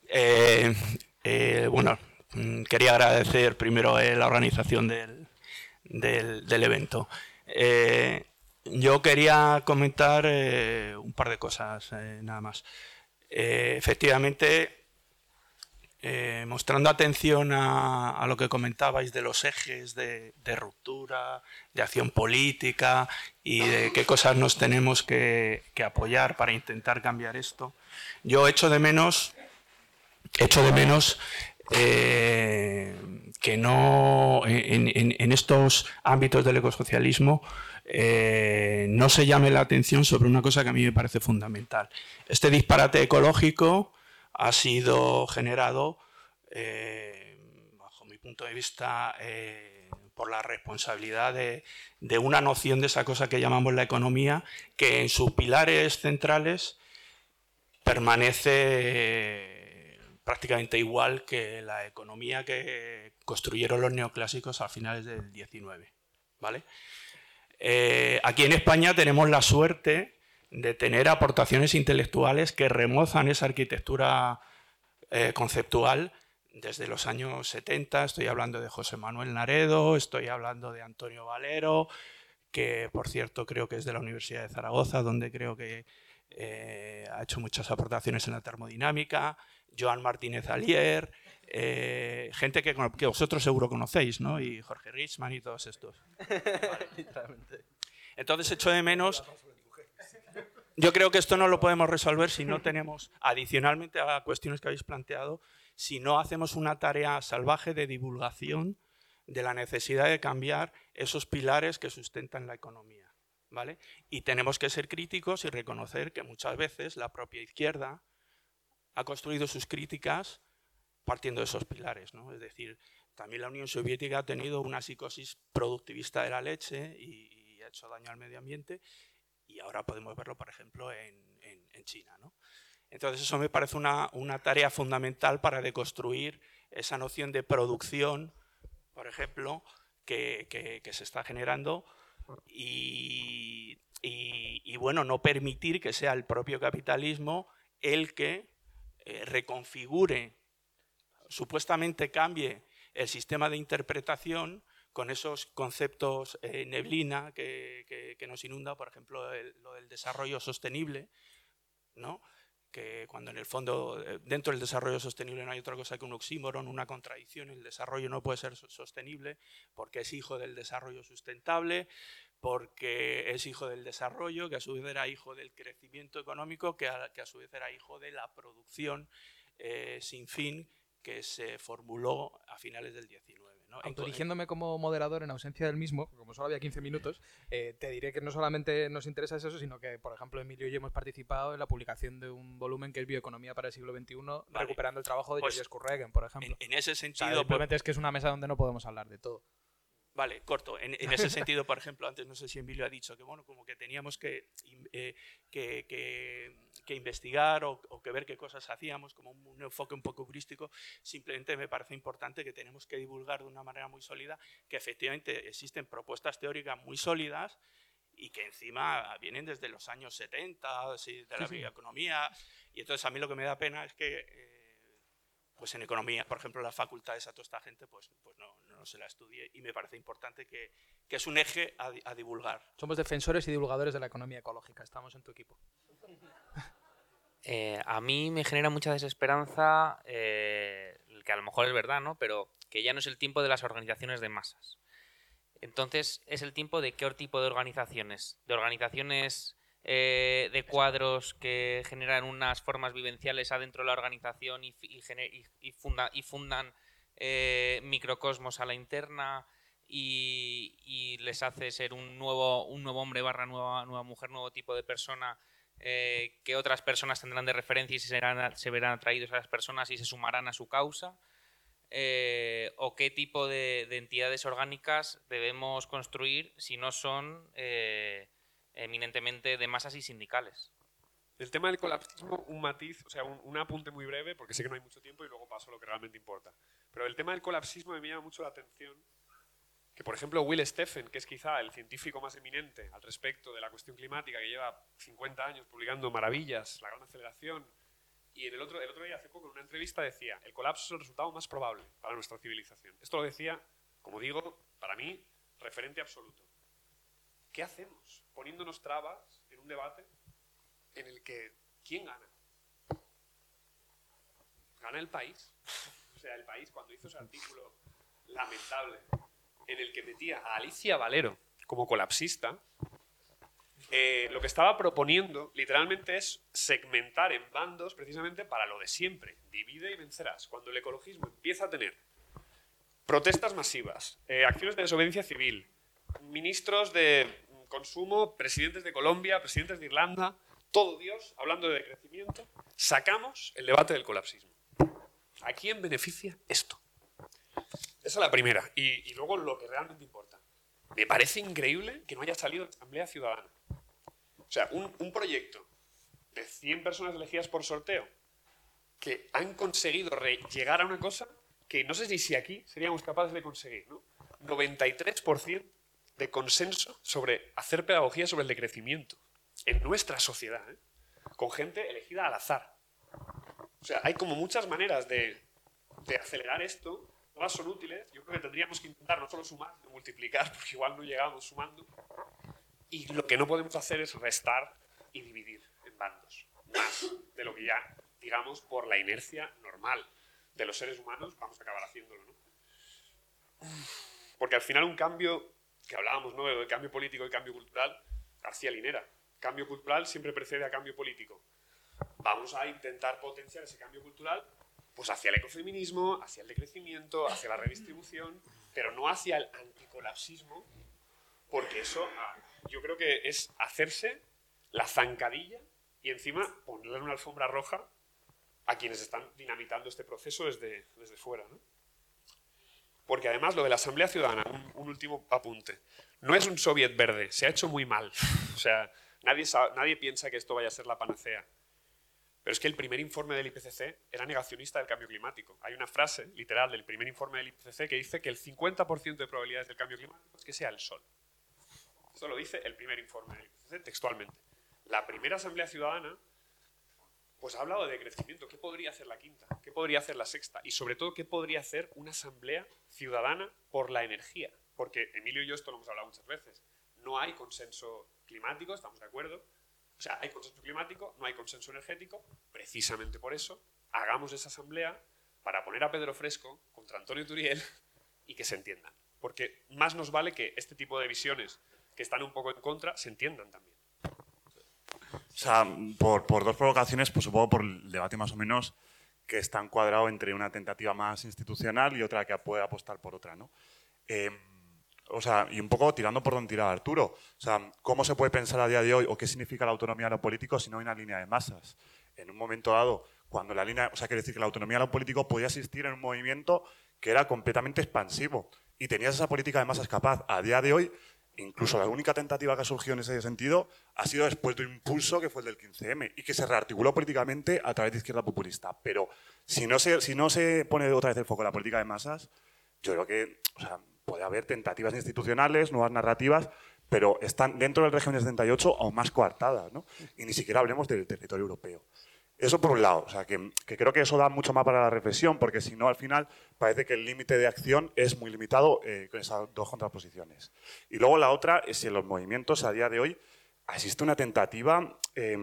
Eh, eh, bueno, quería agradecer primero eh, la organización del, del evento. Yo quería comentar eh, un par de cosas, eh, nada más. Eh, efectivamente, mostrando atención a, lo que comentabais de los ejes de, ruptura, de acción política y de qué cosas nos tenemos que, apoyar para intentar cambiar esto, yo echo de menos, echo de menos que no en, estos ámbitos del ecosocialismo eh, no se llame la atención sobre una cosa que a mí me parece fundamental. Este disparate ecológico ha sido generado, eh, bajo mi punto de vista, eh, por la responsabilidad de, una noción de esa cosa que llamamos la economía, que en sus pilares centrales permanece prácticamente igual que la economía que construyeron los neoclásicos a finales del 19. ¿vale? Eh, aquí en España tenemos la suerte de tener aportaciones intelectuales que remozan esa arquitectura eh, conceptual desde los años 70. Estoy hablando de José Manuel Naredo, estoy hablando de Antonio Valero, que por cierto creo que es de la Universidad de Zaragoza, donde creo que eh, ha hecho muchas aportaciones en la termodinámica, Joan Martínez Alier, eh, gente que, vosotros seguro conocéis, ¿no? Y Jorge Richman y todos estos. Entonces echo de menos... Yo creo que esto no lo podemos resolver si no tenemos, adicionalmente a cuestiones que habéis planteado, si no hacemos una tarea salvaje de divulgación de la necesidad de cambiar esos pilares que sustentan la economía. ¿vale? Y tenemos que ser críticos y reconocer que muchas veces la propia izquierda ha construido sus críticas partiendo de esos pilares. ¿no? Es decir, también la Unión Soviética ha tenido una psicosis productivista de la leche y, ha hecho daño al medio ambiente y ahora podemos verlo, por ejemplo, en, China. Entonces eso me parece una, tarea fundamental para deconstruir esa noción de producción, por ejemplo, que, se está generando y, bueno, no permitir que sea el propio capitalismo el que eh, reconfigure, supuestamente cambie el sistema de interpretación con esos conceptos eh, neblina que, nos inunda, por ejemplo, lo del desarrollo sostenible, ¿no? que cuando en el fondo eh, dentro del desarrollo sostenible no hay otra cosa que un oxímoron, una contradicción, el desarrollo no puede ser sostenible porque es hijo del desarrollo sustentable, porque es hijo del desarrollo, que a su vez era hijo del crecimiento económico, que a, su vez era hijo de la producción eh, sin fin que se formuló a finales del 19. ¿no? Autodirigiéndome como moderador en ausencia del mismo, como solo había 15 minutos, eh, te diré que no solamente nos interesa eso, sino que, por ejemplo, Emilio y yo hemos participado en la publicación de un volumen que es Bioeconomía para el siglo XXI, recuperando el trabajo de pues, José por ejemplo. En, ese sentido... O simplemente pues es que es una mesa donde no podemos hablar de todo. Vale, corto. En, ese sentido, por ejemplo, antes no sé si Emilio ha dicho que bueno, como que teníamos que, eh, que, investigar o, que ver qué cosas hacíamos, como un, enfoque un poco heurístico. Simplemente me parece importante que tenemos que divulgar de una manera muy sólida que efectivamente existen propuestas teóricas muy sólidas y que encima vienen desde los años 70 de la bioeconomía. Y entonces a mí lo que me da pena es que eh, pues en economía, por ejemplo, las facultades a toda esta gente pues, pues no, no se la estudie y me parece importante que, que es un eje a, divulgar. Somos defensores y divulgadores de la economía ecológica, estamos en tu equipo. Eh, a mí me genera mucha desesperanza, eh, que a lo mejor es verdad, ¿no? pero que ya no es el tiempo de las organizaciones de masas. Entonces, ¿es el tiempo de qué tipo de organizaciones? ¿De organizaciones eh, de cuadros que generan unas formas vivenciales adentro de la organización y, y, fundan eh, microcosmos a la interna y, les hace ser un nuevo, un nuevo hombre barra nueva, nueva mujer, nuevo tipo de persona eh, que otras personas tendrán de referencia y se, serán, se verán atraídos a las personas y se sumarán a su causa. o qué tipo de, entidades orgánicas debemos construir si no son eminentemente de masas y sindicales. El tema del colapsismo, un matiz, o sea, un, apunte muy breve, porque sé que no hay mucho tiempo y luego paso a lo que realmente importa. Pero el tema del colapsismo me llama mucho la atención que, por ejemplo, Will Steffen, que es quizá el científico más eminente al respecto de la cuestión climática, que lleva 50 años publicando maravillas, la gran aceleración, y en el otro, el otro día, hace poco, en una entrevista decía, el colapso es el resultado más probable para nuestra civilización. Esto lo decía, como digo, para mí, referente absoluto. ¿Qué hacemos poniéndonos trabas en un debate en el que ¿quién gana? Gana el país. O sea, el país cuando hizo ese artículo lamentable en el que metía a Alicia Valero como colapsista, eh, lo que estaba proponiendo literalmente es segmentar en bandos precisamente para lo de siempre. Divide y vencerás. Cuando el ecologismo empieza a tener protestas masivas, eh, acciones de desobediencia civil, ministros de consumo, presidentes de Colombia, presidentes de Irlanda, todo Dios hablando de decrecimiento, sacamos el debate del colapsismo. ¿A quién beneficia esto? Esa es la primera. Y, luego lo que realmente importa. Me parece increíble que no haya salido Asamblea Ciudadana. O sea, un, un proyecto de 100 personas elegidas por sorteo que han conseguido llegar a una cosa que no sé si aquí seríamos capaces de conseguir. ¿no? 93% de consenso sobre hacer pedagogía sobre el decrecimiento en nuestra sociedad, ¿eh? con gente elegida al azar. O sea, hay como muchas maneras de, acelerar esto, todas son útiles, yo creo que tendríamos que intentar no solo sumar, sino multiplicar, porque igual no llegamos sumando, y lo que no podemos hacer es restar y dividir en bandos, más de lo que ya, digamos, por la inercia normal de los seres humanos, vamos a acabar haciéndolo, ¿no? Porque al final un cambio que hablábamos, ¿no? De cambio político y cambio cultural, García Linera. Cambio cultural siempre precede a cambio político. Vamos a intentar potenciar ese cambio cultural pues hacia el ecofeminismo, hacia el decrecimiento, hacia la redistribución, pero no hacia el anticolapsismo, porque eso ah, yo creo que es hacerse la zancadilla y encima ponerle una alfombra roja a quienes están dinamitando este proceso desde, desde fuera. Porque además lo de la Asamblea Ciudadana, un, un, último apunte, no es un soviet verde, se ha hecho muy mal. O sea, nadie, nadie piensa que esto vaya a ser la panacea. Pero es que el primer informe del IPCC era negacionista del cambio climático. Hay una frase literal del primer informe del IPCC que dice que el 50% de probabilidades del cambio climático es que sea el sol. Esto lo dice el primer informe del IPCC textualmente. La primera Asamblea Ciudadana pues ha hablado de crecimiento. ¿Qué podría hacer la quinta? ¿Qué podría hacer la sexta? Y sobre todo, ¿qué podría hacer una asamblea ciudadana por la energía? Porque Emilio y yo esto lo hemos hablado muchas veces. No hay consenso climático, estamos de acuerdo. O sea, hay consenso climático, no hay consenso energético. Precisamente por eso, hagamos esa asamblea para poner a Pedro Fresco contra Antonio Turiel y que se entiendan. Porque más nos vale que este tipo de visiones que están un poco en contra se entiendan también. Sea, por, por, dos provocaciones, pues supongo por el debate más o menos que está encuadrado entre una tentativa más institucional y otra que puede apostar por otra, ¿no? Eh, o sea, y un poco tirando por donde tiraba Arturo. O sea, ¿cómo se puede pensar a día de hoy o qué significa la autonomía de lo político si no hay una línea de masas? En un momento dado, cuando la línea, o sea, quiere decir que la autonomía de lo político podía existir en un movimiento que era completamente expansivo y tenías esa política de masas capaz. A día de hoy, incluso la única tentativa que ha surgido en ese sentido ha sido después de un impulso que fue el del 15M y que se rearticuló políticamente a través de izquierda populista. Pero si no se, si no se pone otra vez el foco en la política de masas, yo creo que puede haber tentativas institucionales, nuevas narrativas, pero están dentro del régimen 78 aún más coartadas, ¿no? Y ni siquiera hablemos del territorio europeo. Eso por un lado, o sea, que, creo que eso da mucho más para la reflexión, porque si no, al final parece que el límite de acción es muy limitado eh, con esas dos contraposiciones. Y luego la otra es si en los movimientos a día de hoy existe una tentativa, eh,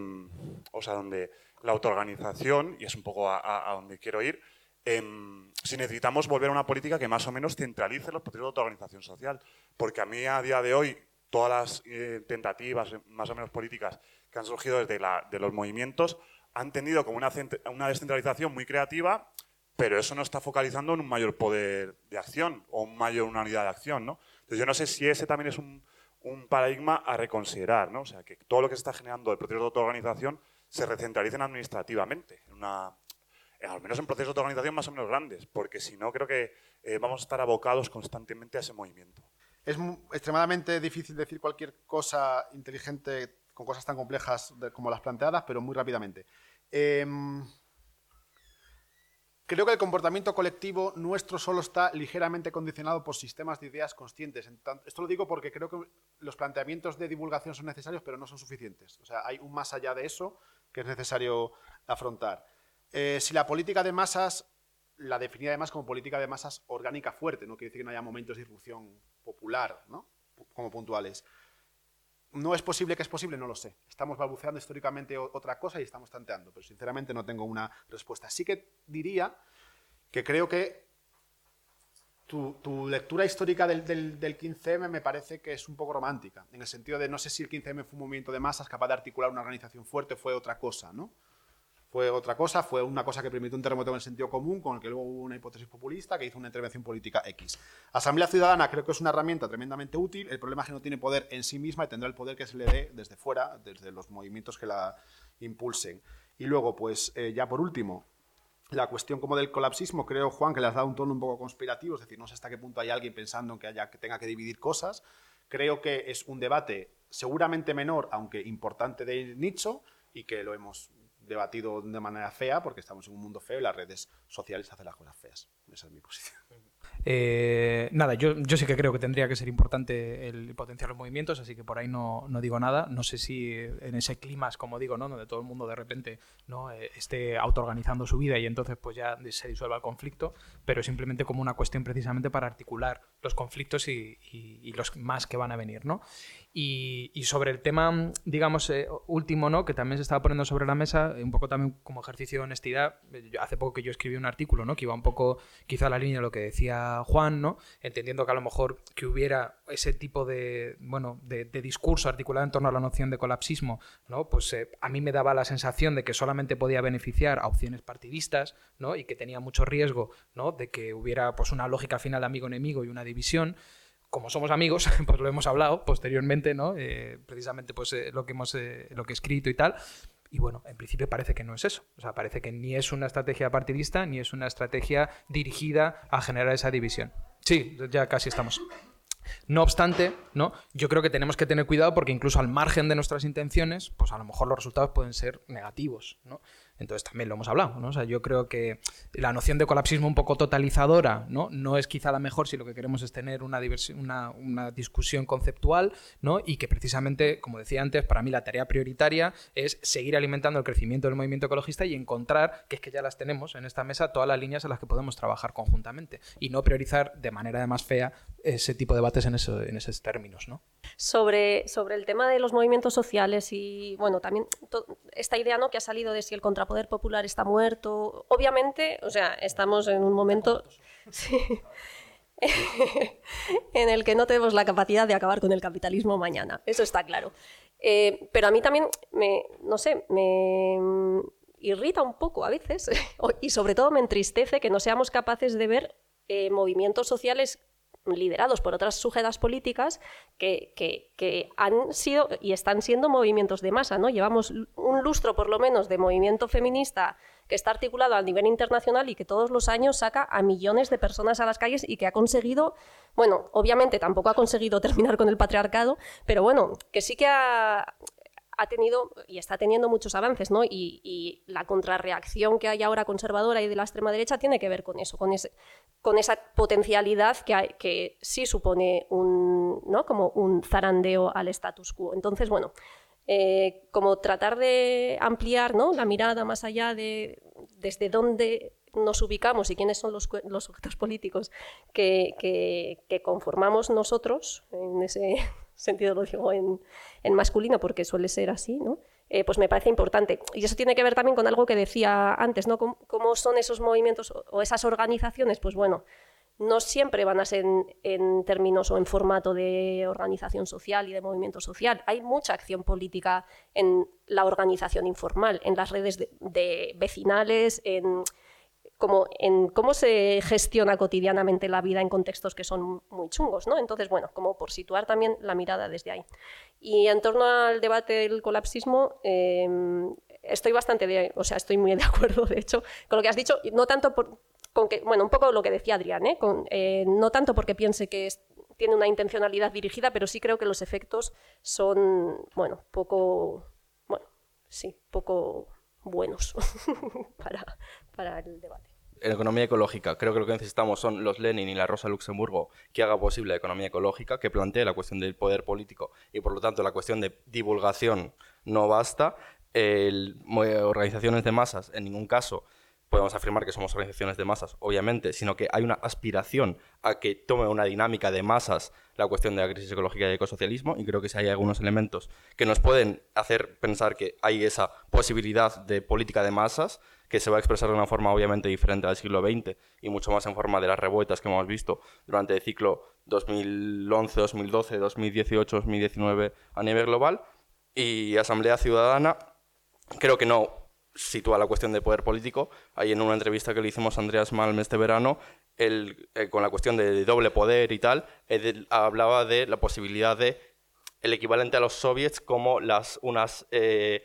o sea, donde la autoorganización, y es un poco a, donde quiero ir, eh, si necesitamos volver a una política que más o menos centralice los procesos de autoorganización social. Porque a mí a día de hoy todas las eh, tentativas más o menos políticas que han surgido desde los movimientos han tenido como una, una descentralización muy creativa, pero eso no está focalizando en un mayor poder de acción o una mayor unidad de acción. ¿no? Entonces yo no sé si ese también es un, un paradigma a reconsiderar, ¿no? o sea, que todo lo que se está generando el proceso de autoorganización se recentralicen administrativamente, en una, al menos en procesos de organización más o menos grandes, porque si no creo que eh, vamos a estar abocados constantemente a ese movimiento. Es extremadamente difícil decir cualquier cosa inteligente con cosas tan complejas como las planteadas, pero muy rápidamente. Eh, creo que el comportamiento colectivo nuestro solo está ligeramente condicionado por sistemas de ideas conscientes. Esto lo digo porque creo que los planteamientos de divulgación son necesarios, pero no son suficientes. O sea, hay un más allá de eso que es necesario afrontar. Eh, si la política de masas la definía además como política de masas orgánica fuerte, no quiere decir que no haya momentos de irrupción popular, ¿no? como puntuales. ¿No es posible que es posible? No lo sé. Estamos balbuceando históricamente otra cosa y estamos tanteando, pero sinceramente no tengo una respuesta. Sí que diría que creo que tu, tu lectura histórica del, del, del, 15M me parece que es un poco romántica, en el sentido de no sé si el 15M fue un movimiento de masas capaz de articular una organización fuerte, fue otra cosa, ¿no? Fue otra cosa, fue una cosa que permitió un terremoto en el sentido común, con el que luego hubo una hipótesis populista que hizo una intervención política X. Asamblea Ciudadana creo que es una herramienta tremendamente útil, el problema es que no tiene poder en sí misma y tendrá el poder que se le dé desde fuera, desde los movimientos que la impulsen. Y luego, pues eh, ya por último, la cuestión como del colapsismo, creo, Juan, que le has dado un tono un poco conspirativo, es decir, no sé hasta qué punto hay alguien pensando en que, haya, que tenga que dividir cosas. Creo que es un debate seguramente menor, aunque importante de nicho, y que lo hemos debatido de manera fea, porque estamos en un mundo feo y las redes sociales hacen las cosas feas. Esa es mi posición. Eh, nada, yo, yo sí que creo que tendría que ser importante el potenciar los movimientos, así que por ahí no, no digo nada. No sé si en ese clima, como digo, ¿no? donde todo el mundo de repente ¿no? Eh, esté autoorganizando su vida y entonces pues ya se disuelva el conflicto, pero simplemente como una cuestión precisamente para articular los conflictos y, y, y los más que van a venir. ¿no? Y, sobre el tema, digamos, eh, último, ¿no? que también se estaba poniendo sobre la mesa, un poco también como ejercicio de honestidad, hace poco que yo escribí un artículo ¿no? que iba un poco quizá a la línea de lo que decía Juan, ¿no? entendiendo que a lo mejor que hubiera ese tipo de, bueno, de, de discurso articulado en torno a la noción de colapsismo, ¿no? pues eh, a mí me daba la sensación de que solamente podía beneficiar a opciones partidistas ¿no? y que tenía mucho riesgo ¿no? de que hubiera pues, una lógica final amigo-enemigo y una división como somos amigos, pues lo hemos hablado posteriormente, ¿no? Eh, precisamente pues eh, lo que hemos eh, lo que he escrito y tal. Y bueno, en principio parece que no es eso. O sea, parece que ni es una estrategia partidista ni es una estrategia dirigida a generar esa división. Sí, ya casi estamos. No obstante, ¿no? yo creo que tenemos que tener cuidado porque incluso al margen de nuestras intenciones, pues a lo mejor los resultados pueden ser negativos. ¿no? Entonces también lo hemos hablado, ¿no? O sea, yo creo que la noción de colapsismo un poco totalizadora, ¿no? No es quizá la mejor si lo que queremos es tener una, una, una, discusión conceptual, ¿no? Y que precisamente, como decía antes, para mí la tarea prioritaria es seguir alimentando el crecimiento del movimiento ecologista y encontrar, que es que ya las tenemos en esta mesa, todas las líneas en las que podemos trabajar conjuntamente y no priorizar de manera más fea ese tipo de debates en, eso, en esos términos, ¿no? Sobre, sobre el tema de los movimientos sociales y, bueno, también esta idea, ¿no? Que ha salido de si el contra poder popular está muerto. Obviamente, o sea, estamos en un momento en el que no tenemos la capacidad de acabar con el capitalismo mañana. Eso está claro. Eh, pero a mí también me, no sé, me irrita un poco a veces y sobre todo me entristece que no seamos capaces de ver eh, movimientos sociales liderados por otras sujetas políticas que, que, han sido y están siendo movimientos de masa. ¿no? Llevamos un lustro, por lo menos, de movimiento feminista que está articulado a nivel internacional y que todos los años saca a millones de personas a las calles y que ha conseguido, bueno, obviamente tampoco ha conseguido terminar con el patriarcado, pero bueno, que sí que ha, ha tenido y está teniendo muchos avances, ¿no? Y, la contrarreacción que hay ahora conservadora y de la extrema derecha tiene que ver con eso, con, ese, con esa potencialidad que, que sí supone un, ¿no? como un zarandeo al status quo. Entonces, bueno, eh, como tratar de ampliar ¿no? la mirada más allá de desde dónde nos ubicamos y quiénes son los, los sujetos políticos que, que conformamos nosotros en ese sentido lo digo en, masculino porque suele ser así, ¿no? Eh, pues me parece importante. Y eso tiene que ver también con algo que decía antes, ¿no? ¿Cómo, son esos movimientos o esas organizaciones? Pues bueno, no siempre van a ser en, términos o en formato de organización social y de movimiento social. Hay mucha acción política en la organización informal, en las redes de vecinales, en como en cómo se gestiona cotidianamente la vida en contextos que son muy chungos, ¿no? Entonces, bueno, como por situar también la mirada desde ahí. Y en torno al debate del colapsismo, em, estoy bastante, de, o sea, estoy muy de acuerdo, de hecho, con lo que has dicho, no tanto por, con que, bueno, un poco lo que decía Adrián, ¿eh? eh no tanto porque piense que tiene una intencionalidad dirigida, pero sí creo que los efectos son, bueno, poco, bueno, sí, poco buenos para, para el debate. En economía ecológica, creo que lo que necesitamos son los Lenin y la Rosa Luxemburgo que haga posible la economía ecológica, que plantee la cuestión del poder político y por lo tanto la cuestión de divulgación no basta. organizaciones de masas, en ningún caso podemos afirmar que somos organizaciones de masas, obviamente, sino que hay una aspiración a que tome una dinámica de masas la cuestión de la crisis ecológica y ecosocialismo, y creo que si hay algunos elementos que nos pueden hacer pensar que hay esa posibilidad de política de masas, que se va a expresar de una forma obviamente diferente al siglo XX y mucho más en forma de las revueltas que hemos visto durante el ciclo 2011, 2012, 2018, 2019 a nivel global, y Asamblea Ciudadana, creo que no sitúa la cuestión de poder político. Ahí en una entrevista que le hicimos a Andreas Malm este verano, él, eh, con la cuestión de, doble poder y tal, hablaba de la posibilidad de el equivalente a los soviets como las unas eh,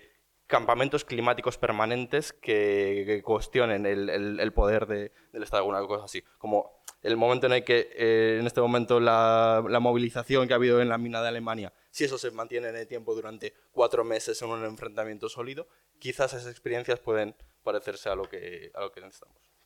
campamentos climáticos permanentes que, cuestionen el, poder del Estado, alguna cosa así. Como el momento en el que, eh, en este momento, la, la movilización que ha habido en la mina de Alemania si eso se mantiene en el tiempo durante cuatro meses en un enfrentamiento sólido, quizás esas experiencias pueden parecerse a lo que, a lo que necesitamos.